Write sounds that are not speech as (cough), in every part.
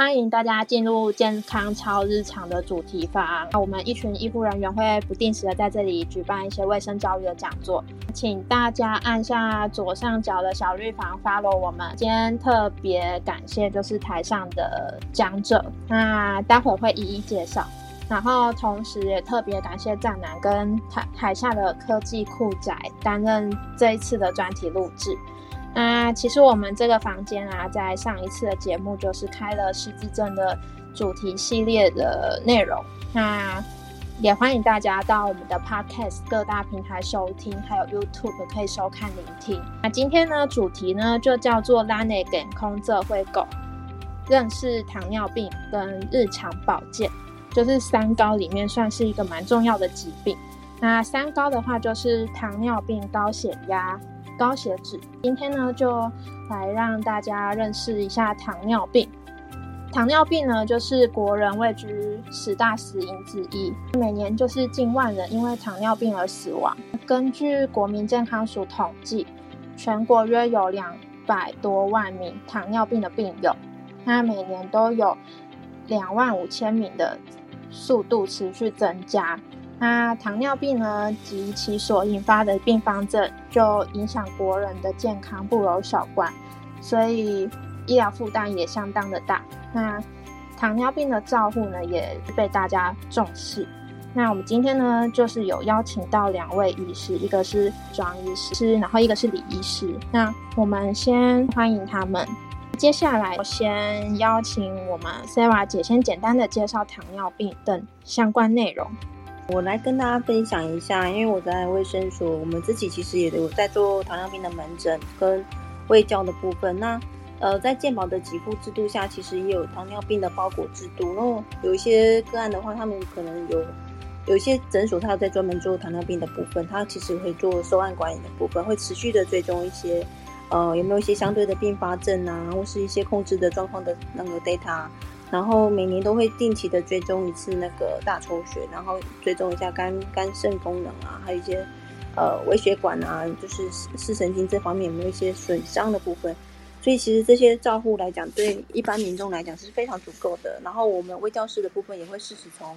欢迎大家进入健康超日常的主题房。我们一群医护人员会不定时的在这里举办一些卫生教育的讲座，请大家按下左上角的小绿房 follow 我们。今天特别感谢就是台上的讲者，那待会会一一介绍。然后同时也特别感谢战南跟台台下的科技酷仔担任这一次的专题录制。那其实我们这个房间啊，在上一次的节目就是开了失智症的主题系列的内容。那也欢迎大家到我们的 Podcast 各大平台收听，还有 YouTube 可以收看聆听。那今天呢，主题呢就叫做拉内给空这会狗认识糖尿病跟日常保健，就是三高里面算是一个蛮重要的疾病。那三高的话，就是糖尿病、高血压。高血脂，今天呢就来让大家认识一下糖尿病。糖尿病呢，就是国人位居十大死因之一，每年就是近万人因为糖尿病而死亡。根据国民健康署统计，全国约有两百多万名糖尿病的病友，那每年都有两万五千名的速度持续增加。那糖尿病呢及其所引发的并发症，就影响国人的健康不容小观，所以医疗负担也相当的大。那糖尿病的照护呢，也被大家重视。那我们今天呢，就是有邀请到两位医师，一个是庄医师，然后一个是李医师。那我们先欢迎他们。接下来，我先邀请我们 Sara 姐先简单的介绍糖尿病等相关内容。我来跟大家分享一下，因为我在卫生所，我们自己其实也有在做糖尿病的门诊跟卫教的部分。那呃，在健保的给付制度下，其实也有糖尿病的包裹制度。然后有一些个案的话，他们可能有有一些诊所，他有在专门做糖尿病的部分，他其实会做收案管理的部分，会持续的追踪一些呃有没有一些相对的并发症啊，或是一些控制的状况的那个 data。然后每年都会定期的追踪一次那个大抽血，然后追踪一下肝肝肾功能啊，还有一些呃微血管啊，就是视神经这方面有没有一些损伤的部分。所以其实这些照护来讲，对一般民众来讲是非常足够的。然后我们微教室的部分也会适时从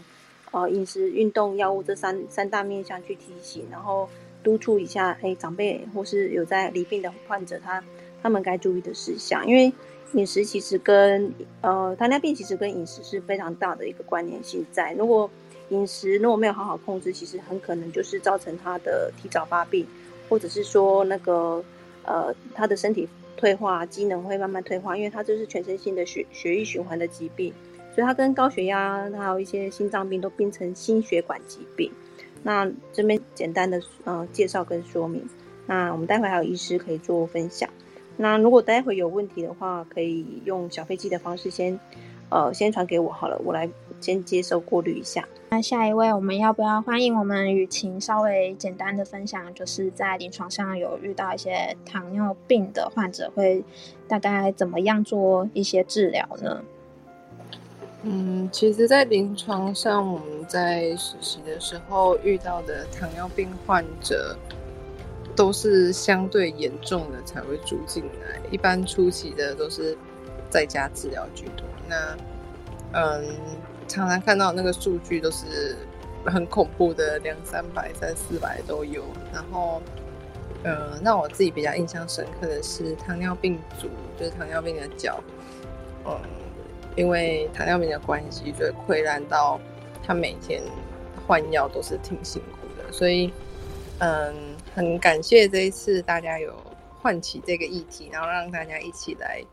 呃饮食、运动、药物这三三大面向去提醒，然后督促一下，哎，长辈或是有在罹病的患者，他他们该注意的事项，因为。饮食其实跟呃糖尿病其实跟饮食是非常大的一个关联性在。如果饮食如果没有好好控制，其实很可能就是造成他的提早发病，或者是说那个呃他的身体退化，机能会慢慢退化，因为它这是全身性的血血液循环的疾病，所以它跟高血压还有一些心脏病都变成心血管疾病。那这边简单的呃介绍跟说明，那我们待会还有医师可以做分享。那如果待会有问题的话，可以用小飞机的方式先，呃，先传给我好了，我来先接收过滤一下。那下一位，我们要不要欢迎我们雨晴稍微简单的分享，就是在临床上有遇到一些糖尿病的患者，会大概怎么样做一些治疗呢？嗯，其实，在临床上，我们在实习的时候遇到的糖尿病患者。都是相对严重的才会住进来，一般初期的都是在家治疗居多。那嗯，常常看到那个数据都是很恐怖的，两三百、三四百都有。然后，呃，让我自己比较印象深刻的是糖尿病足，就是糖尿病的脚，嗯，因为糖尿病的关系，就溃烂到他每天换药都是挺辛苦的，所以，嗯。很感谢这一次大家有唤起这个议题，然后让大家一起来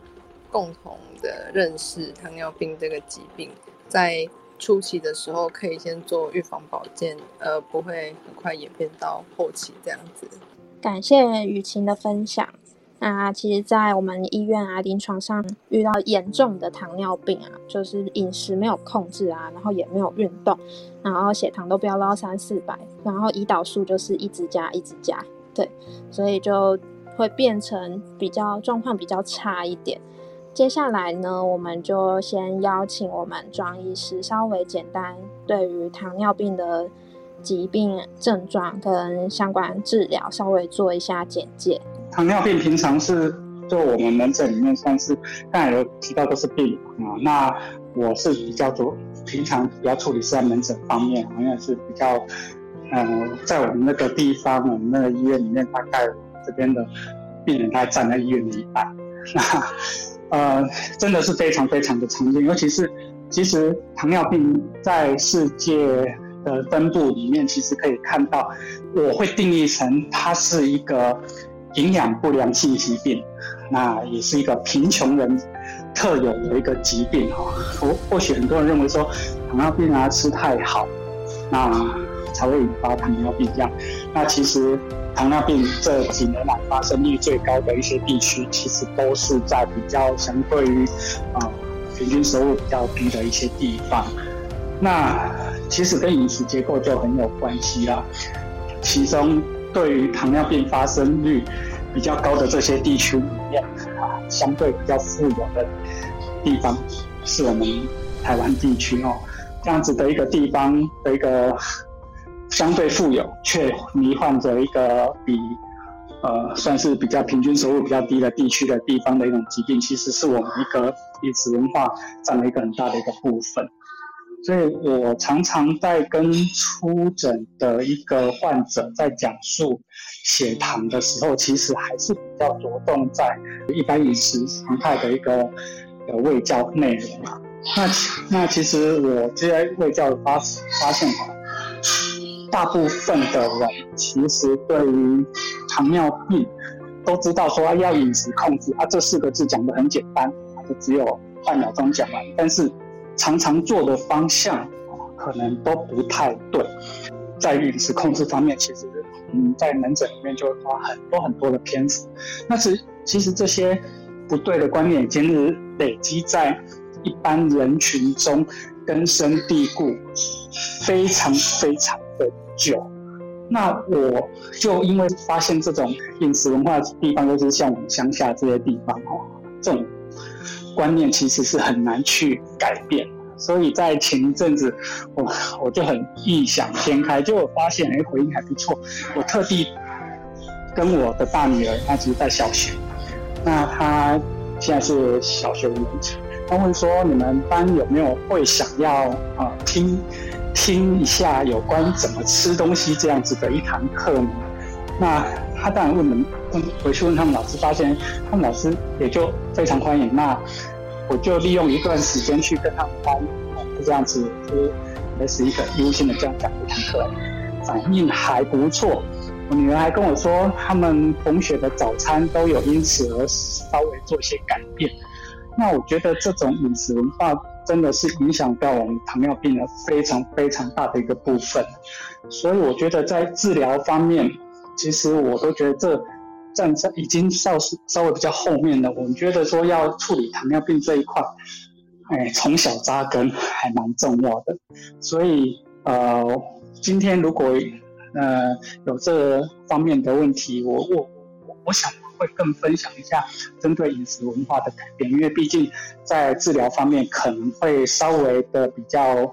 共同的认识糖尿病这个疾病，在初期的时候可以先做预防保健，呃，不会很快演变到后期这样子。感谢雨晴的分享。那其实，在我们医院啊，临床上遇到严重的糖尿病啊，就是饮食没有控制啊，然后也没有运动，然后血糖都飙到三四百，然后胰岛素就是一直加一直加，对，所以就会变成比较状况比较差一点。接下来呢，我们就先邀请我们庄医师稍微简单对于糖尿病的疾病症状跟相关治疗稍微做一下简介。糖尿病平常是就我们门诊里面算是刚才有提到都是病人啊，那我是比较多，平常比较处理是在门诊方面，好像是比较，嗯，在我们那个地方，我们那个医院里面，大概这边的病人大概占了医院的一半，那 (laughs) 呃，真的是非常非常的常见，尤其是其实糖尿病在世界。的分布里面，其实可以看到，我会定义成它是一个营养不良性疾病，那也是一个贫穷人特有的一个疾病哈。或或许很多人认为说糖尿病啊吃太好，那才会引发糖尿病这样。那其实糖尿病这几年来发生率最高的一些地区，其实都是在比较相对于啊平均收入比较低的一些地方。那其实跟饮食结构就很有关系啦。其中对于糖尿病发生率比较高的这些地区里面啊，相对比较富有的地方是我们台湾地区哦。这样子的一个地方的一个相对富有，却罹患着一个比呃算是比较平均收入比较低的地区的地方的一种疾病，其实是我们一个饮食文化占了一个很大的一个部分。所以我常常在跟出诊的一个患者在讲述血糖的时候，其实还是比较着重在一般饮食常态的一个呃胃教内容嘛。那那其实我这些胃教的发发现哈，大部分的人其实对于糖尿病都知道说要饮食控制啊，这四个字讲的很简单，就只有半秒钟讲完，但是。常常做的方向可能都不太对，在饮食控制方面，其实嗯，在门诊里面就会花很多很多的篇幅。那是其实这些不对的观念，已经累积在一般人群中根深蒂固，非常非常的久。那我就因为发现这种饮食文化地方，就是像我们乡下这些地方哦，这种。观念其实是很难去改变，所以在前一阵子，我我就很异想天开，就发现哎回应还不错。我特地跟我的大女儿，她其实在小学，那她现在是小学五年级，她问说你们班有没有会想要啊听听一下有关怎么吃东西这样子的一堂课呢？那他当然问们问回去问他们老师，发现他们老师也就非常欢迎。那我就利用一段时间去跟他们班，就这样子，就类似一个优先的这样讲一堂课，反应还不错。我女儿还跟我说，他们同学的早餐都有因此而稍微做一些改变。那我觉得这种饮食文化真的是影响到我们糖尿病的非常非常大的一个部分。所以我觉得在治疗方面，其实我都觉得这。站在已经稍稍微比较后面的，我们觉得说要处理糖尿病这一块，哎，从小扎根还蛮重要的。所以呃，今天如果呃有这方面的问题，我我我我想会更分享一下针对饮食文化的改变，因为毕竟在治疗方面可能会稍微的比较。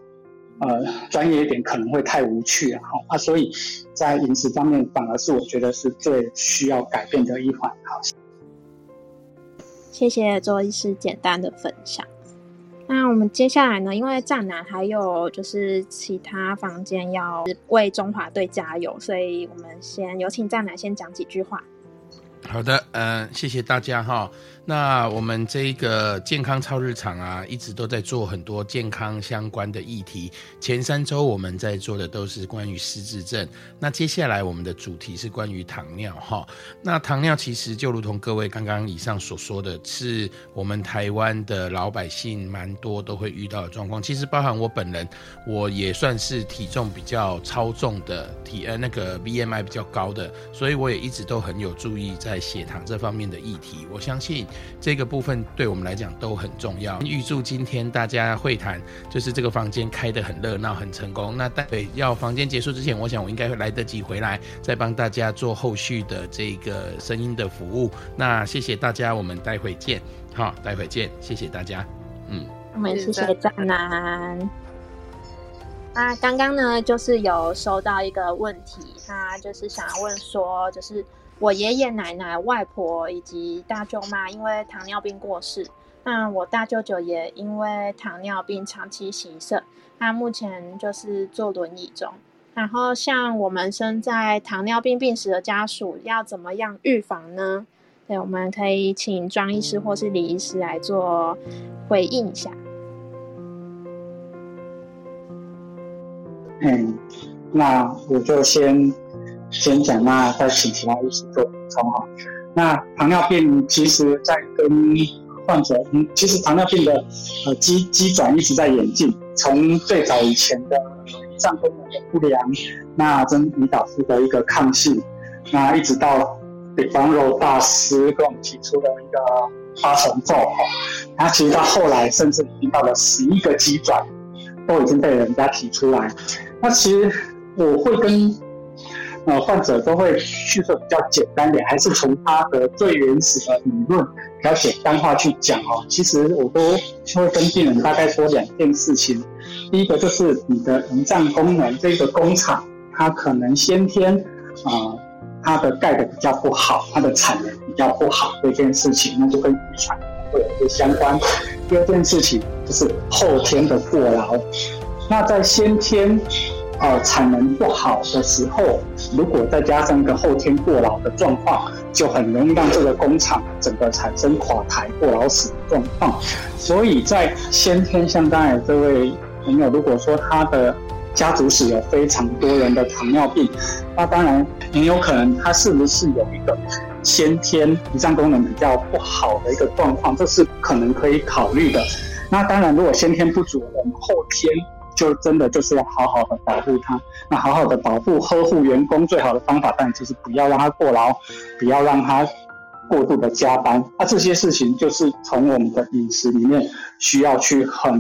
呃，专业一点可能会太无趣了哈啊，所以在饮食方面反而是我觉得是最需要改变的一环。好，谢谢周医师简单的分享。那我们接下来呢，因为站南还有就是其他房间要为中华队加油，所以我们先有请站南先讲几句话。好的，嗯，谢谢大家哈。那我们这个健康超日常啊，一直都在做很多健康相关的议题。前三周我们在做的都是关于失智症，那接下来我们的主题是关于糖尿哈。那糖尿其实就如同各位刚刚以上所说的，是我们台湾的老百姓蛮多都会遇到的状况。其实包含我本人，我也算是体重比较超重的体呃那个 BMI 比较高的，所以我也一直都很有注意在血糖这方面的议题。我相信。这个部分对我们来讲都很重要。预祝今天大家会谈，就是这个房间开得很热闹、很成功。那待会要房间结束之前，我想我应该会来得及回来，再帮大家做后续的这个声音的服务。那谢谢大家，我们待会见。好，待会见，谢谢大家。嗯，我们谢谢张楠。那，刚刚呢，就是有收到一个问题，他就是想要问说，就是。我爷爷奶奶、外婆以及大舅妈因为糖尿病过世，那我大舅舅也因为糖尿病长期洗肾，他目前就是坐轮椅中。然后像我们身在糖尿病病史的家属，要怎么样预防呢？对，我们可以请庄医师或是李医师来做回应一下。嗯，那我就先先讲，那再请其他医师做补充哈。那糖尿病其实在跟患者，其实糖尿病的呃机机转一直在演进，从最早以前的胰脏功能的不良，那跟胰岛素的一个抗性，那一直到北方肉大师跟我们提出的一个八重奏哈，那其实到后来甚至已经到了十一个机转，都已经被人家提出来。那其实我会跟呃患者都会叙述比较简单点，还是从他的最原始的理论比较简单化去讲哦。其实我都会跟病人大概说两件事情。第一个就是你的胰脏功能这个工厂，它可能先天啊它的盖的比较不好，它的产能比较不好这件事情，那就跟遗传会有一些相关。第二件事情就是后天的过劳。那在先天，呃，产能不好的时候，如果再加上一个后天过劳的状况，就很容易让这个工厂整个产生垮台、过劳死的状况。所以在先天，像刚才这位朋友，如果说他的家族史有非常多人的糖尿病，那当然很有可能他是不是有一个先天胰脏功能比较不好的一个状况，这是可能可以考虑的。那当然，如果先天不足，我们后天。就真的就是要好好的保护他，那好好的保护呵护员工最好的方法，当然就是不要让他过劳，不要让他过度的加班。那这些事情就是从我们的饮食里面需要去很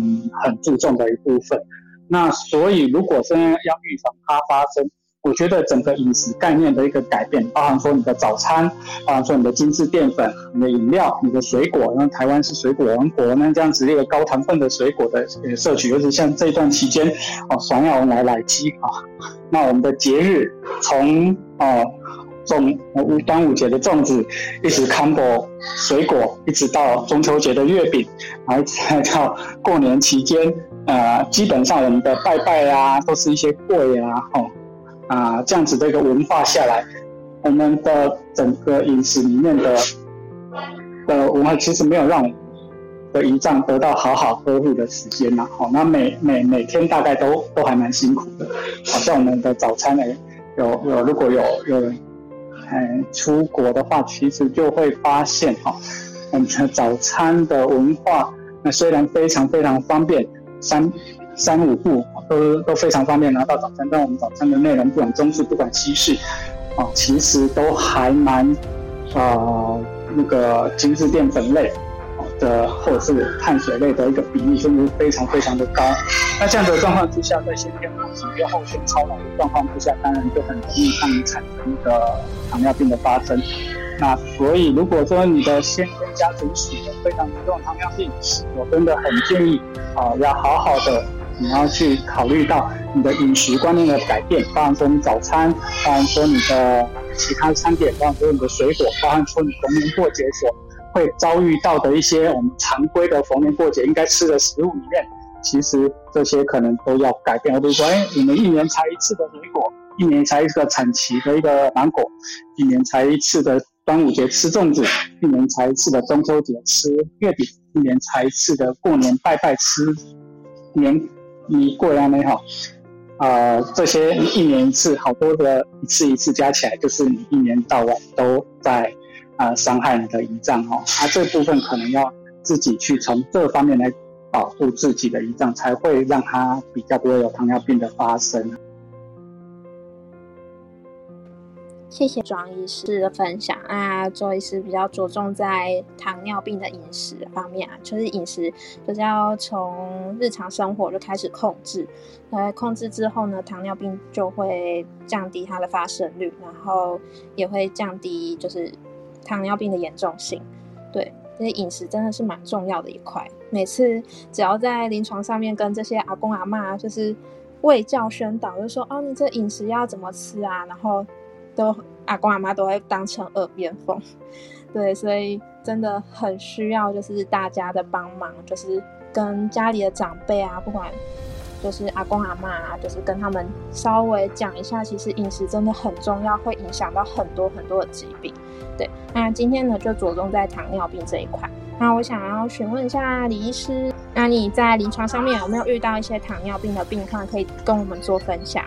很注重的一部分。那所以如果真的要预防它发生，我觉得整个饮食概念的一个改变，包含说你的早餐，包含说你的精致淀粉、你的饮料、你的水果，因为台湾是水果王国，那这样子一个高糖分的水果的呃摄取，尤其像这段期间，哦，爽要来来鸡啊，那我们的节日从哦粽端午节的粽子，一直 combo 水果，一直到中秋节的月饼，然后再到过年期间，呃，基本上我们的拜拜啊，都是一些贵啊，哦。啊，这样子的一个文化下来，我们的整个饮食里面的的文化其实没有让的胰脏得到好好呵护的时间呐。好，那每每每天大概都都还蛮辛苦的。好像我们的早餐呢，有有如果有有人嗯出国的话，其实就会发现哈，我们的早餐的文化，那虽然非常非常方便，三。三五步都都非常方便拿到早餐，但我们早餐的内容不管中式不管西式，啊，其实都还蛮啊那个精致淀粉类的或者是碳水类的一个比例，甚至非常非常的高。那这样的状况之下，在先天不足又后天超劳的状况之下，当然就很容易让你产生一个糖尿病的发生。那所以如果说你的先天家族史有非常严重糖尿病，我真的很建议啊，要好好的。你要去考虑到你的饮食观念的改变，包含说你早餐，包含说你的其他餐点，包含说你的水果，包含说你逢年过节所会遭遇到的一些我们常规的逢年过节应该吃的食物里面，其实这些可能都要改变。比如说，哎，你们一年才一次的水果，一年才一个产期的一个芒果，一年才一次的端午节吃粽子，一年才一次的中秋节吃月饼，一年才一次的过年拜拜吃年。你过来没好，啊，这些一年一次，好多的一次一次加起来，就是你一年到晚都在啊伤害你的胰脏哦。啊，这部分可能要自己去从这方面来保护自己的胰脏，才会让它比较不会有糖尿病的发生。谢谢庄医师的分享啊，周医师比较着重在糖尿病的饮食方面啊，就是饮食就是要从日常生活就开始控制，呃，控制之后呢，糖尿病就会降低它的发生率，然后也会降低就是糖尿病的严重性。对，这些饮食真的是蛮重要的一块。每次只要在临床上面跟这些阿公阿妈就是卫教宣导，就说哦，你这饮食要怎么吃啊，然后。都阿公阿妈都会当成耳边风。对，所以真的很需要就是大家的帮忙，就是跟家里的长辈啊，不管就是阿公阿妈啊，就是跟他们稍微讲一下，其实饮食真的很重要，会影响到很多很多的疾病。对，那今天呢就着重在糖尿病这一块。那我想要询问一下李医师，那你在临床上面有没有遇到一些糖尿病的病患，可以跟我们做分享？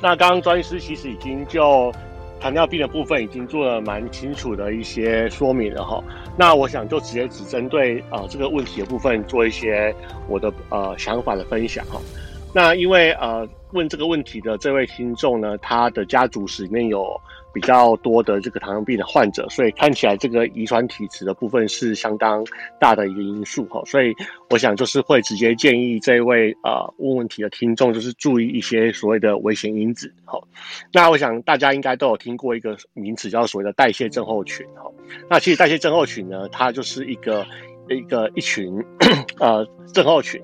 那刚刚庄医师其实已经就糖尿病的部分已经做了蛮清楚的一些说明了哈。那我想就直接只针对呃这个问题的部分做一些我的呃想法的分享哈。那因为呃问这个问题的这位听众呢，他的家族史里面有。比较多的这个糖尿病的患者，所以看起来这个遗传体质的部分是相当大的一个因素哈，所以我想就是会直接建议这位呃问问题的听众，就是注意一些所谓的危险因子哈。那我想大家应该都有听过一个名词叫所谓的代谢症候群哈。那其实代谢症候群呢，它就是一个一个一群呃症候群，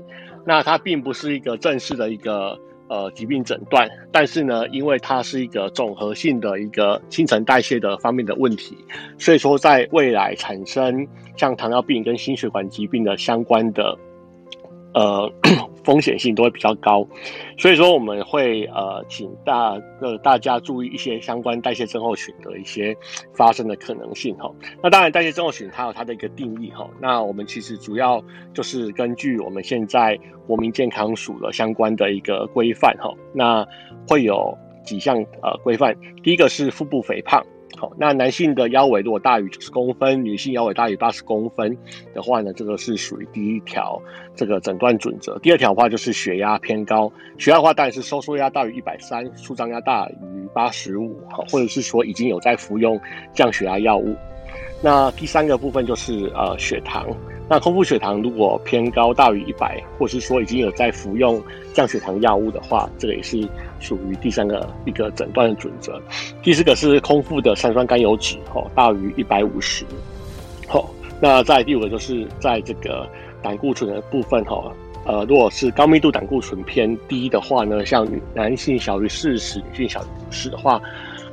那它并不是一个正式的一个。呃，疾病诊断，但是呢，因为它是一个总合性的一个新陈代谢的方面的问题，所以说在未来产生像糖尿病跟心血管疾病的相关的。呃，风险性都会比较高，所以说我们会呃，请大呃大家注意一些相关代谢症候群的一些发生的可能性哈。那当然，代谢症候群它有它的一个定义哈。那我们其实主要就是根据我们现在国民健康署的相关的一个规范哈。那会有几项呃规范，第一个是腹部肥胖。好，那男性的腰围如果大于九十公分，女性腰围大于八十公分的话呢，这个是属于第一条这个诊断准则。第二条的话就是血压偏高，血压的话当然是收缩压大于一百三，舒张压大于八十五，好，或者是说已经有在服用降血压药物。那第三个部分就是呃血糖。那空腹血糖如果偏高大于一百，或是说已经有在服用降血糖药物的话，这个也是属于第三个一个诊断的准则。第四个是空腹的三酸甘油脂哦大于一百五十，好，那在第五个就是在这个胆固醇的部分哈，呃，如果是高密度胆固醇偏低的话呢，像男性小于四十，女性小于五十的话。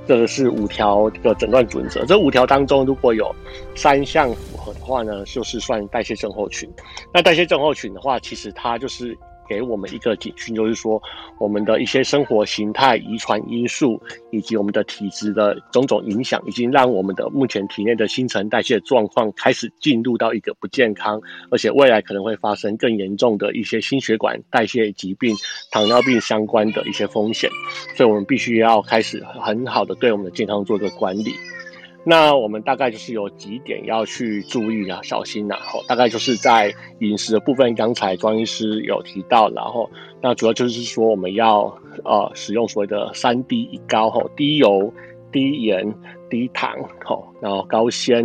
这个是五条的诊断准则，这五条当中如果有三项符合的话呢，就是算代谢症候群。那代谢症候群的话，其实它就是。给我们一个警讯，就是说我们的一些生活形态、遗传因素以及我们的体质的种种影响，已经让我们的目前体内的新陈代谢状况开始进入到一个不健康，而且未来可能会发生更严重的一些心血管代谢疾病、糖尿病相关的一些风险，所以我们必须要开始很好的对我们的健康做一个管理。那我们大概就是有几点要去注意啊，小心呐。吼，大概就是在饮食的部分，刚才庄医师有提到，然后那主要就是说我们要呃使用所谓的三低一高，吼，低油、低盐、低糖，吼，然后高纤，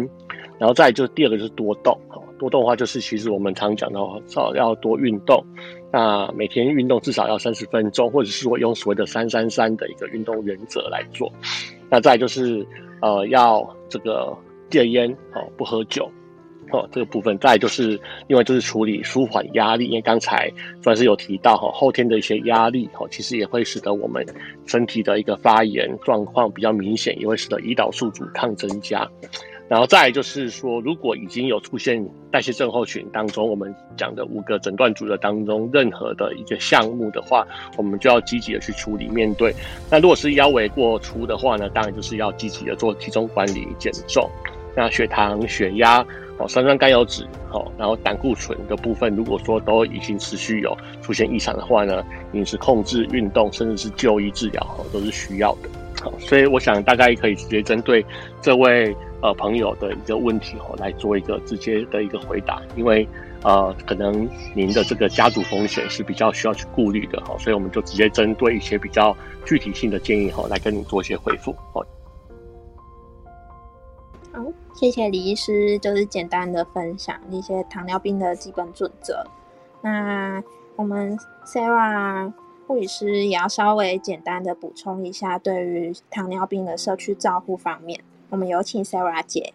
然后再就第二个就是多动，吼，多动的话就是其实我们常讲到少要多运动，那每天运动至少要三十分钟，或者是说用所谓的三三三的一个运动原则来做，那再就是。呃，要这个戒烟哦，不喝酒哦，这个部分再就是另外就是处理舒缓压力，因为刚才算是有提到哈，后天的一些压力哈，其实也会使得我们身体的一个发炎状况比较明显，也会使得胰岛素阻抗增加。然后再就是说，如果已经有出现代谢症候群当中，我们讲的五个诊断组的当中任何的一个项目的话，我们就要积极的去处理面对。那如果是腰围过粗的话呢，当然就是要积极的做体重管理、减重。那血糖、血压、哦，三酸甘油脂，哦，然后胆固醇的部分，如果说都已经持续有出现异常的话呢，饮食控制、运动，甚至是就医治疗，哦，都是需要的。好，所以我想大概可以直接针对这位。呃，朋友的一个问题哦，来做一个直接的一个回答，因为呃，可能您的这个家族风险是比较需要去顾虑的哈，所以我们就直接针对一些比较具体性的建议哈，来跟你做一些回复哦。好，谢谢李医师，就是简单的分享一些糖尿病的基本准则。那我们 Sarah 护理师也要稍微简单的补充一下，对于糖尿病的社区照护方面。我们有请 Sarah 姐。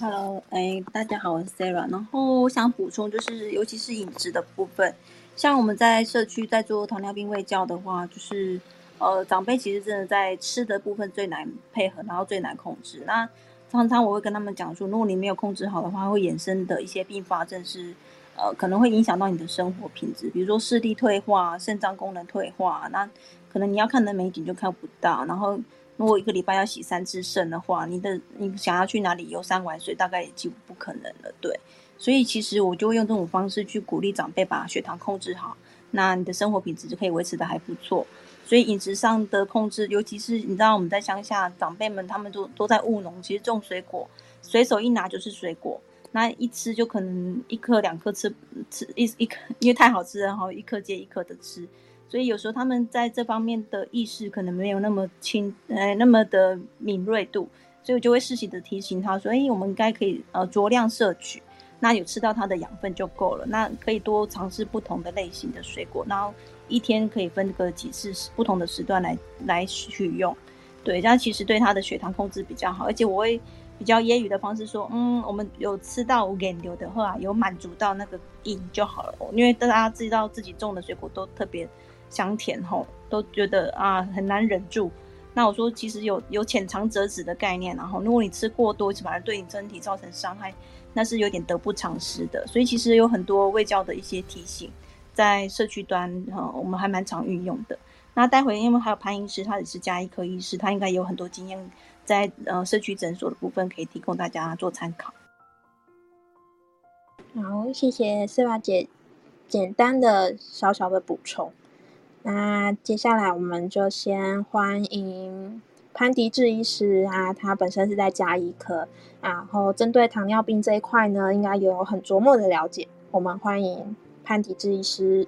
Hello，哎，大家好，我是 Sarah。然后我想补充，就是尤其是饮食的部分，像我们在社区在做糖尿病卫教的话，就是呃，长辈其实真的在吃的部分最难配合，然后最难控制。那常常我会跟他们讲说，如果你没有控制好的话，会衍生的一些并发症是，呃，可能会影响到你的生活品质，比如说视力退化、肾脏功能退化，那可能你要看的美景就看不到。然后，如果一个礼拜要洗三次肾的话，你的你想要去哪里游山玩水，大概也几乎不可能了。对，所以其实我就会用这种方式去鼓励长辈把血糖控制好，那你的生活品质就可以维持的还不错。所以饮食上的控制，尤其是你知道我们在乡下，长辈们他们都都在务农，其实种水果，随手一拿就是水果，那一吃就可能一颗两颗吃吃一一颗，因为太好吃，然后一颗接一颗的吃，所以有时候他们在这方面的意识可能没有那么清，呃，那么的敏锐度，所以我就会适时的提醒他说，哎，我们应该可以呃酌量摄取，那有吃到它的养分就够了，那可以多尝试不同的类型的水果，然后。一天可以分个几次不同的时段来来取用，对，这样其实对他的血糖控制比较好，而且我会比较揶揄的方式说，嗯，我们有吃到五点六的话，有满足到那个瘾就好了，因为大家知道自己种的水果都特别香甜吼，都觉得啊很难忍住。那我说其实有有浅尝辄止的概念，然后如果你吃过多，反而对你身体造成伤害，那是有点得不偿失的。所以其实有很多未教的一些提醒。在社区端，哈，我们还蛮常运用的。那待会因为还有潘医师，他也是加医科医师，他应该有很多经验，在呃社区诊所的部分可以提供大家做参考。好，谢谢四娃姐简单的小小的补充。那接下来我们就先欢迎潘迪志医师啊，他本身是在加医科，然后针对糖尿病这一块呢，应该有很琢磨的了解。我们欢迎。潘迪志医师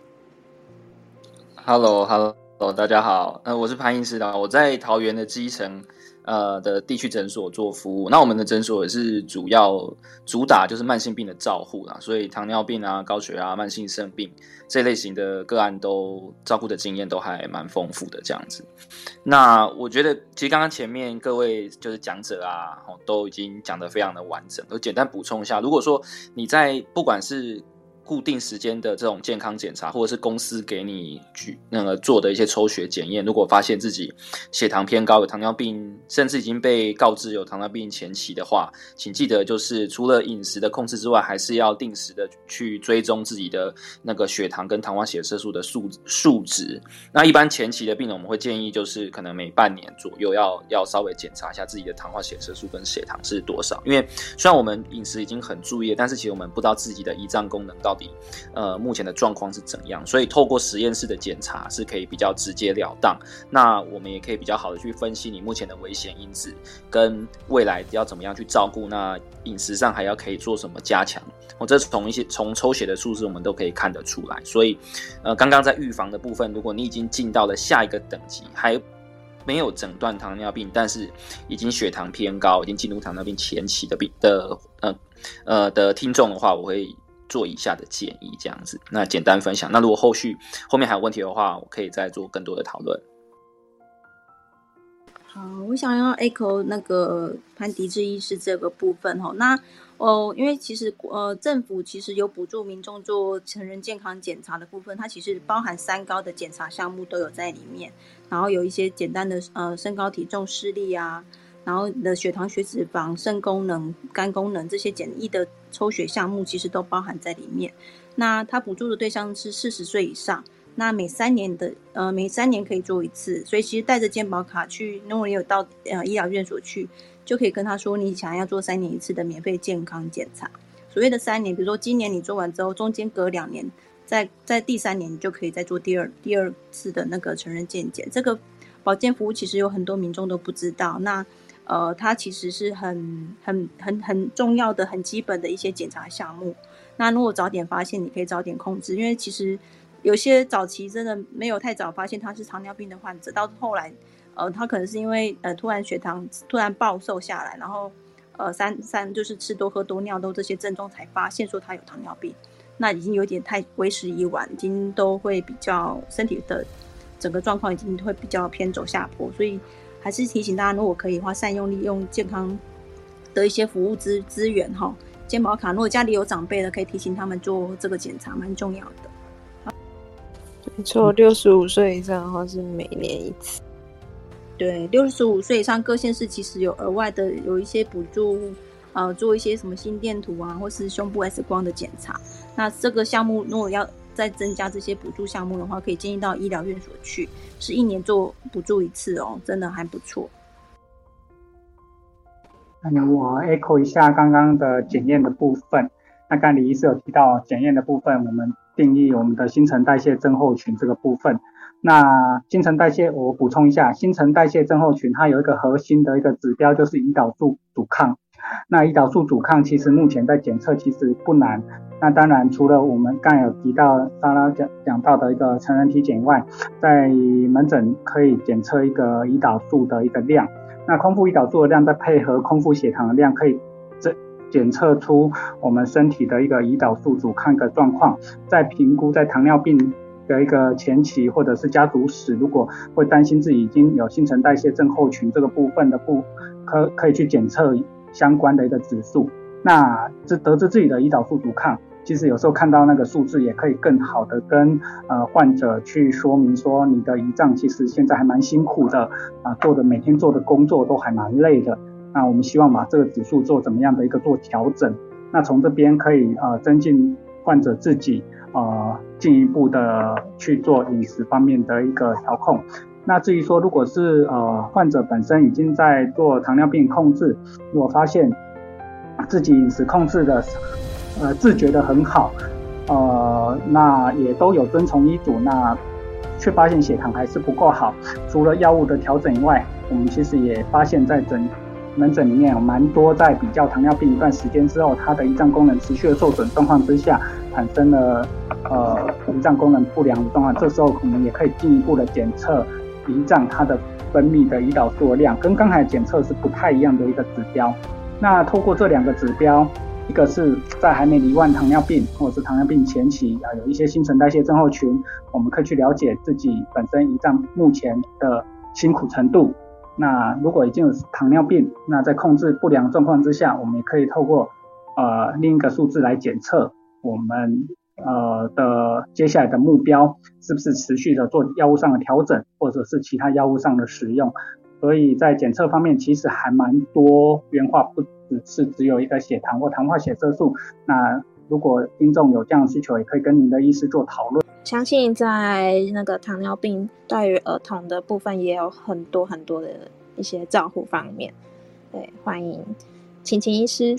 ，Hello，Hello，大家好，呃，我是潘医师的，我在桃园的基层呃的地区诊所做服务。那我们的诊所也是主要主打就是慢性病的照护啦，所以糖尿病啊、高血压、慢性肾病这类型的个案都照顾的经验都还蛮丰富的这样子。那我觉得其实刚刚前面各位就是讲者啊，都已经讲的非常的完整，我简单补充一下，如果说你在不管是固定时间的这种健康检查，或者是公司给你去那个做的一些抽血检验，如果发现自己血糖偏高，有糖尿病，甚至已经被告知有糖尿病前期的话，请记得就是除了饮食的控制之外，还是要定时的去追踪自己的那个血糖跟糖化血色素的数数值。那一般前期的病人，我们会建议就是可能每半年左右要要稍微检查一下自己的糖化血色素跟血糖是多少。因为虽然我们饮食已经很注意，但是其实我们不知道自己的胰脏功能到。到底呃目前的状况是怎样？所以透过实验室的检查是可以比较直截了当。那我们也可以比较好的去分析你目前的危险因子，跟未来要怎么样去照顾。那饮食上还要可以做什么加强？我这从一些从抽血的数字我们都可以看得出来。所以呃刚刚在预防的部分，如果你已经进到了下一个等级，还没有诊断糖尿病，但是已经血糖偏高，已经进入糖尿病前期的病的呃呃的听众的话，我会。做以下的建议，这样子，那简单分享。那如果后续后面还有问题的话，我可以再做更多的讨论。好，我想要 echo 那个潘迪志医师这个部分哈。那哦，因为其实呃，政府其实有补助民众做成人健康检查的部分，它其实包含三高的检查项目都有在里面，然后有一些简单的呃身高体重视力啊。然后的血糖、血脂肪、肾功能、肝功能这些简易的抽血项目，其实都包含在里面。那它补助的对象是四十岁以上，那每三年的呃每三年可以做一次，所以其实带着健保卡去，如果你有到呃医疗院所去，就可以跟他说你想要做三年一次的免费健康检查。所谓的三年，比如说今年你做完之后，中间隔两年，在在第三年你就可以再做第二第二次的那个成人健检。这个保健服务其实有很多民众都不知道。那呃，它其实是很、很、很、很重要的、很基本的一些检查项目。那如果早点发现，你可以早点控制。因为其实有些早期真的没有太早发现他是糖尿病的患者，到后来，呃，他可能是因为呃突然血糖突然暴瘦下来，然后呃三三就是吃多喝多尿多这些症状才发现说他有糖尿病，那已经有点太为时已晚，已经都会比较身体的整个状况已经会比较偏走下坡，所以。还是提醒大家，如果可以的话，善用利用健康的一些服务资资源哈，健保卡。如果家里有长辈的，可以提醒他们做这个检查，蛮重要的。没错，六十五岁以上的话是每年一次。对，六十五岁以上各县市其实有额外的有一些补助，呃，做一些什么心电图啊，或是胸部 X 光的检查。那这个项目如果要再增加这些补助项目的话，可以建议到医疗院所去，是一年做补助一次哦，真的还不错。那我 echo 一下刚刚的检验的部分。那刚李医师有提到检验的部分，我们定义我们的新陈代谢症候群这个部分。那新陈代谢，我补充一下，新陈代谢症候群它有一个核心的一个指标就是胰岛素阻抗。那胰岛素阻抗其实目前在检测其实不难。那当然除了我们刚有提到莎拉讲讲到的一个成人体检以外，在门诊可以检测一个胰岛素的一个量。那空腹胰岛素的量再配合空腹血糖的量，可以这检测出我们身体的一个胰岛素阻抗的状况。在评估在糖尿病的一个前期或者是家族史，如果会担心自己已经有新陈代谢症候群这个部分的部，可可以去检测相关的一个指数。那这得知自己的胰岛素阻抗。其实有时候看到那个数字，也可以更好的跟呃患者去说明说，你的胰脏其实现在还蛮辛苦的啊，做的每天做的工作都还蛮累的。那我们希望把这个指数做怎么样的一个做调整？那从这边可以呃增进患者自己呃进一步的去做饮食方面的一个调控。那至于说如果是呃患者本身已经在做糖尿病控制，如果发现自己饮食控制的。呃，自觉的很好，呃，那也都有遵从医嘱，那却发现血糖还是不够好。除了药物的调整以外，我们其实也发现，在诊门诊里面有蛮多在比较糖尿病一段时间之后，它的胰脏功能持续的受损状况之下，产生了呃胰脏功能不良的状况。这时候我们也可以进一步的检测胰脏它的分泌的胰岛素量，跟刚才检测是不太一样的一个指标。那透过这两个指标。一个是在还没罹患糖尿病，或者是糖尿病前期啊，有一些新陈代谢症候群，我们可以去了解自己本身胰脏目前的辛苦程度。那如果已经有糖尿病，那在控制不良状况之下，我们也可以透过呃另一个数字来检测我们呃的接下来的目标是不是持续的做药物上的调整，或者是其他药物上的使用。所以在检测方面，其实还蛮多元化，不只是只有一个血糖或糖化血色素。那如果听众有这样的需求，也可以跟您的医师做讨论。相信在那个糖尿病对于儿童的部分，也有很多很多的一些照护方面。对，欢迎晴晴医师。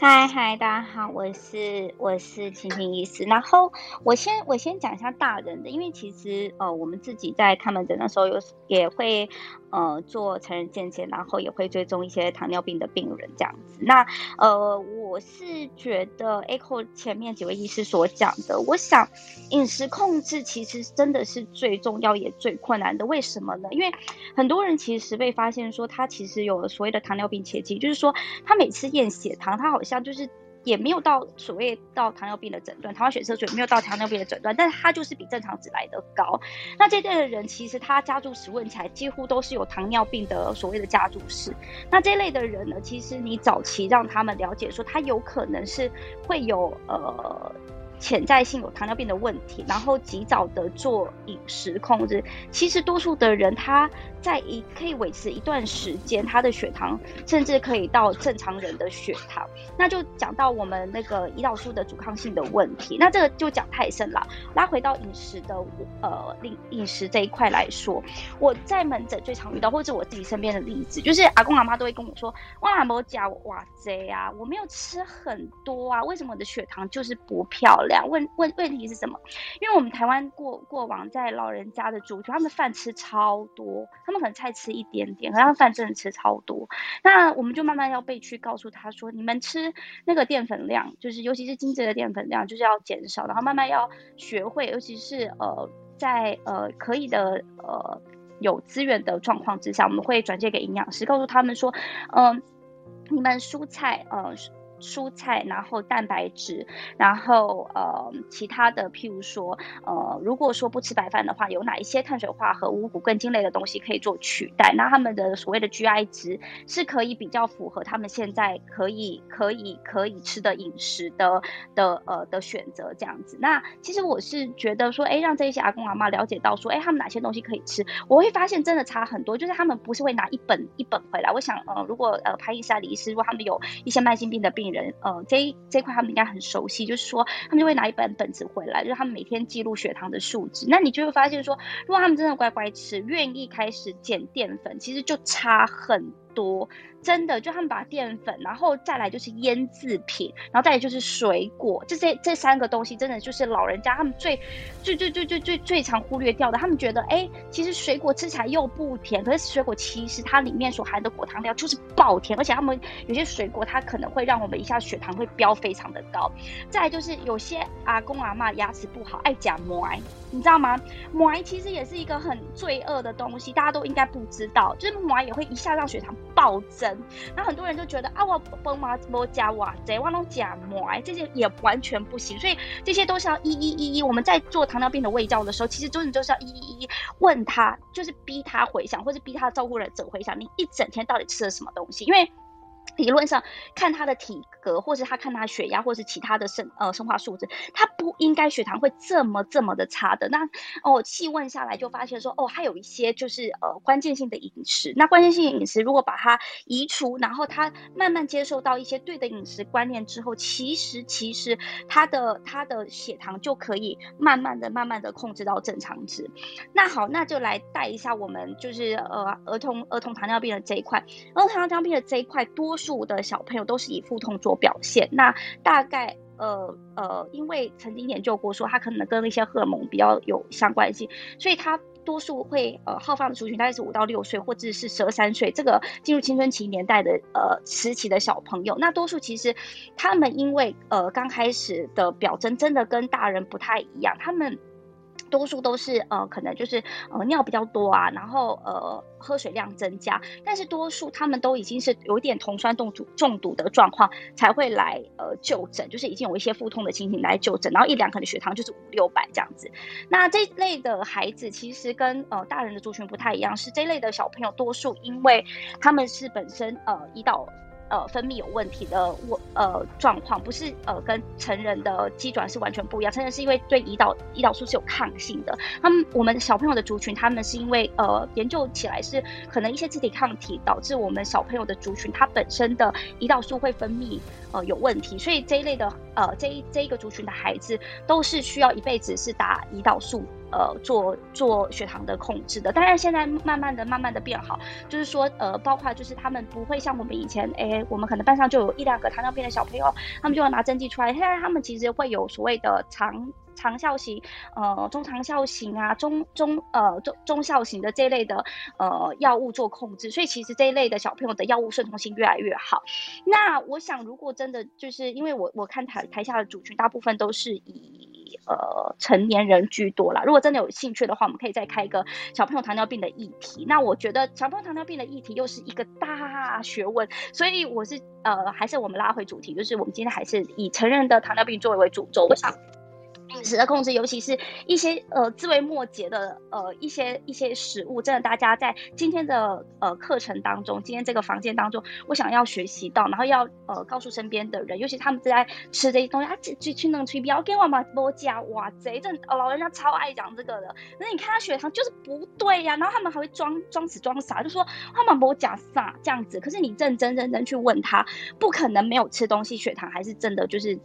嗨嗨，大家好，我是我是晴晴医师。然后我先我先讲一下大人的，因为其实呃我们自己在看门诊的时候有也会呃做成人健检，然后也会追踪一些糖尿病的病人这样子。那呃我是觉得 Echo 前面几位医师所讲的，我想饮食控制其实真的是最重要也最困难的。为什么呢？因为很多人其实被发现说他其实有所谓的糖尿病前期，就是说他每次验血糖，他好像像就是也没有到所谓到糖尿病的诊断，糖化血色素也没有到糖尿病的诊断，但是他就是比正常值来的高。那这类的人其实他家族史问起来几乎都是有糖尿病的所谓的家族史。那这类的人呢，其实你早期让他们了解说他有可能是会有呃。潜在性有糖尿病的问题，然后及早的做饮食控制。其实多数的人他在一可以维持一段时间，他的血糖甚至可以到正常人的血糖。那就讲到我们那个胰岛素的阻抗性的问题，那这个就讲太深了。拉回到饮食的呃饮饮食这一块来说，我在门诊最常遇到，或者我自己身边的例子，就是阿公阿妈都会跟我说：“哇，某甲哇贼啊，我没有吃很多啊，为什么我的血糖就是不漂亮？”问问问题是什么？因为我们台湾过过往在老人家的族群，他们饭吃超多，他们可能菜吃一点点，可是饭真的吃超多。那我们就慢慢要被去告诉他说，你们吃那个淀粉量，就是尤其是精致的淀粉量，就是要减少，然后慢慢要学会，尤其是呃在呃可以的呃有资源的状况之下，我们会转借给营养师，告诉他们说，嗯，你们蔬菜呃。蔬菜，然后蛋白质，然后呃其他的，譬如说呃，如果说不吃白饭的话，有哪一些碳水化合物、谷根茎类的东西可以做取代？那他们的所谓的 GI 值是可以比较符合他们现在可以可以可以吃的饮食的的呃的选择这样子。那其实我是觉得说，哎，让这些阿公阿妈了解到说，哎，他们哪些东西可以吃，我会发现真的差很多。就是他们不是会拿一本一本回来。我想，呃，如果呃潘医师、李医师，如果他们有一些慢性病的病人，呃，这这块他们应该很熟悉。就是说，他们就会拿一本本子回来，就是他们每天记录血糖的数值。那你就会发现说，如果他们真的乖乖吃，愿意开始减淀粉，其实就差很多。真的，就他们把淀粉，然后再来就是腌制品，然后再来就是水果，这些这三个东西，真的就是老人家他们最最最最最最常忽略掉的。他们觉得，哎，其实水果吃起来又不甜，可是水果其实它里面所含的果糖量就是爆甜，而且他们有些水果它可能会让我们一下血糖会飙非常的高。再就是有些阿公阿妈牙齿不好，爱夹馍，你知道吗？馍其实也是一个很罪恶的东西，大家都应该不知道，就是馍也会一下让血糖暴增。那很多人就觉得啊，我崩嘛不加哇，这我弄假埋，这些也完全不行。所以这些都是要一一一一。我们在做糖尿病的胃教的时候，其实真的就是要一一一问他，就是逼他回想，或是逼他照顾人者回想，你一整天到底吃了什么东西？因为。理论上看他的体格，或是他看他血压，或是其他的生呃生化数值，他不应该血糖会这么这么的差的。那哦，细问下来就发现说，哦，他有一些就是呃关键性的饮食。那关键性饮食如果把它移除，然后他慢慢接受到一些对的饮食观念之后，其实其实他的他的血糖就可以慢慢的慢慢的控制到正常值。那好，那就来带一下我们就是呃儿童儿童糖尿病的这一块，儿童糖尿病的这一块多。数的小朋友都是以腹痛做表现，那大概呃呃，因为曾经研究过说，他可能跟一些荷尔蒙比较有相关性，所以他多数会呃好发的族群大概是五到六岁，或者是十二三岁，这个进入青春期年代的呃时期的小朋友，那多数其实他们因为呃刚开始的表征真的跟大人不太一样，他们。多数都是呃，可能就是呃尿比较多啊，然后呃喝水量增加，但是多数他们都已经是有一点酮酸中毒中毒的状况才会来呃就诊，就是已经有一些腹痛的情形来就诊，然后一两可能血糖就是五六百这样子。那这类的孩子其实跟呃大人的族群不太一样，是这类的小朋友多数因为他们是本身呃胰岛。呃，分泌有问题的我呃状况，不是呃跟成人的肌转是完全不一样。成人是因为对胰岛胰岛素是有抗性的，他们我们小朋友的族群，他们是因为呃研究起来是可能一些自体抗体导致我们小朋友的族群，它本身的胰岛素会分泌呃有问题，所以这一类的呃这一这一个族群的孩子都是需要一辈子是打胰岛素。呃，做做血糖的控制的，当然现在慢慢的、慢慢的变好，就是说，呃，包括就是他们不会像我们以前，哎，我们可能班上就有一两个糖尿病的小朋友，他们就要拿针剂出来，现在他们其实会有所谓的长长效型、呃中长效型啊、中中呃中中效型的这一类的呃药物做控制，所以其实这一类的小朋友的药物顺从性越来越好。那我想，如果真的就是因为我我看台台下的主群大部分都是以。呃，成年人居多啦。如果真的有兴趣的话，我们可以再开一个小朋友糖尿病的议题。那我觉得小朋友糖尿病的议题又是一个大学问，所以我是呃，还是我们拉回主题，就是我们今天还是以成人的糖尿病作为为主轴。我想。饮食的控制，尤其是一些呃枝微末节的呃一些一些食物，真的大家在今天的呃课程当中，今天这个房间当中，我想要学习到，然后要呃告诉身边的人，尤其他们正在吃这些东西啊，去去去弄去不要给我妈多加哇贼，这老人家超爱讲这个的。那你看他血糖就是不对呀，然后他们还会装装死装傻，就说他们不假傻这样子。可是你认真认真去问他，不可能没有吃东西，血糖还是真的就是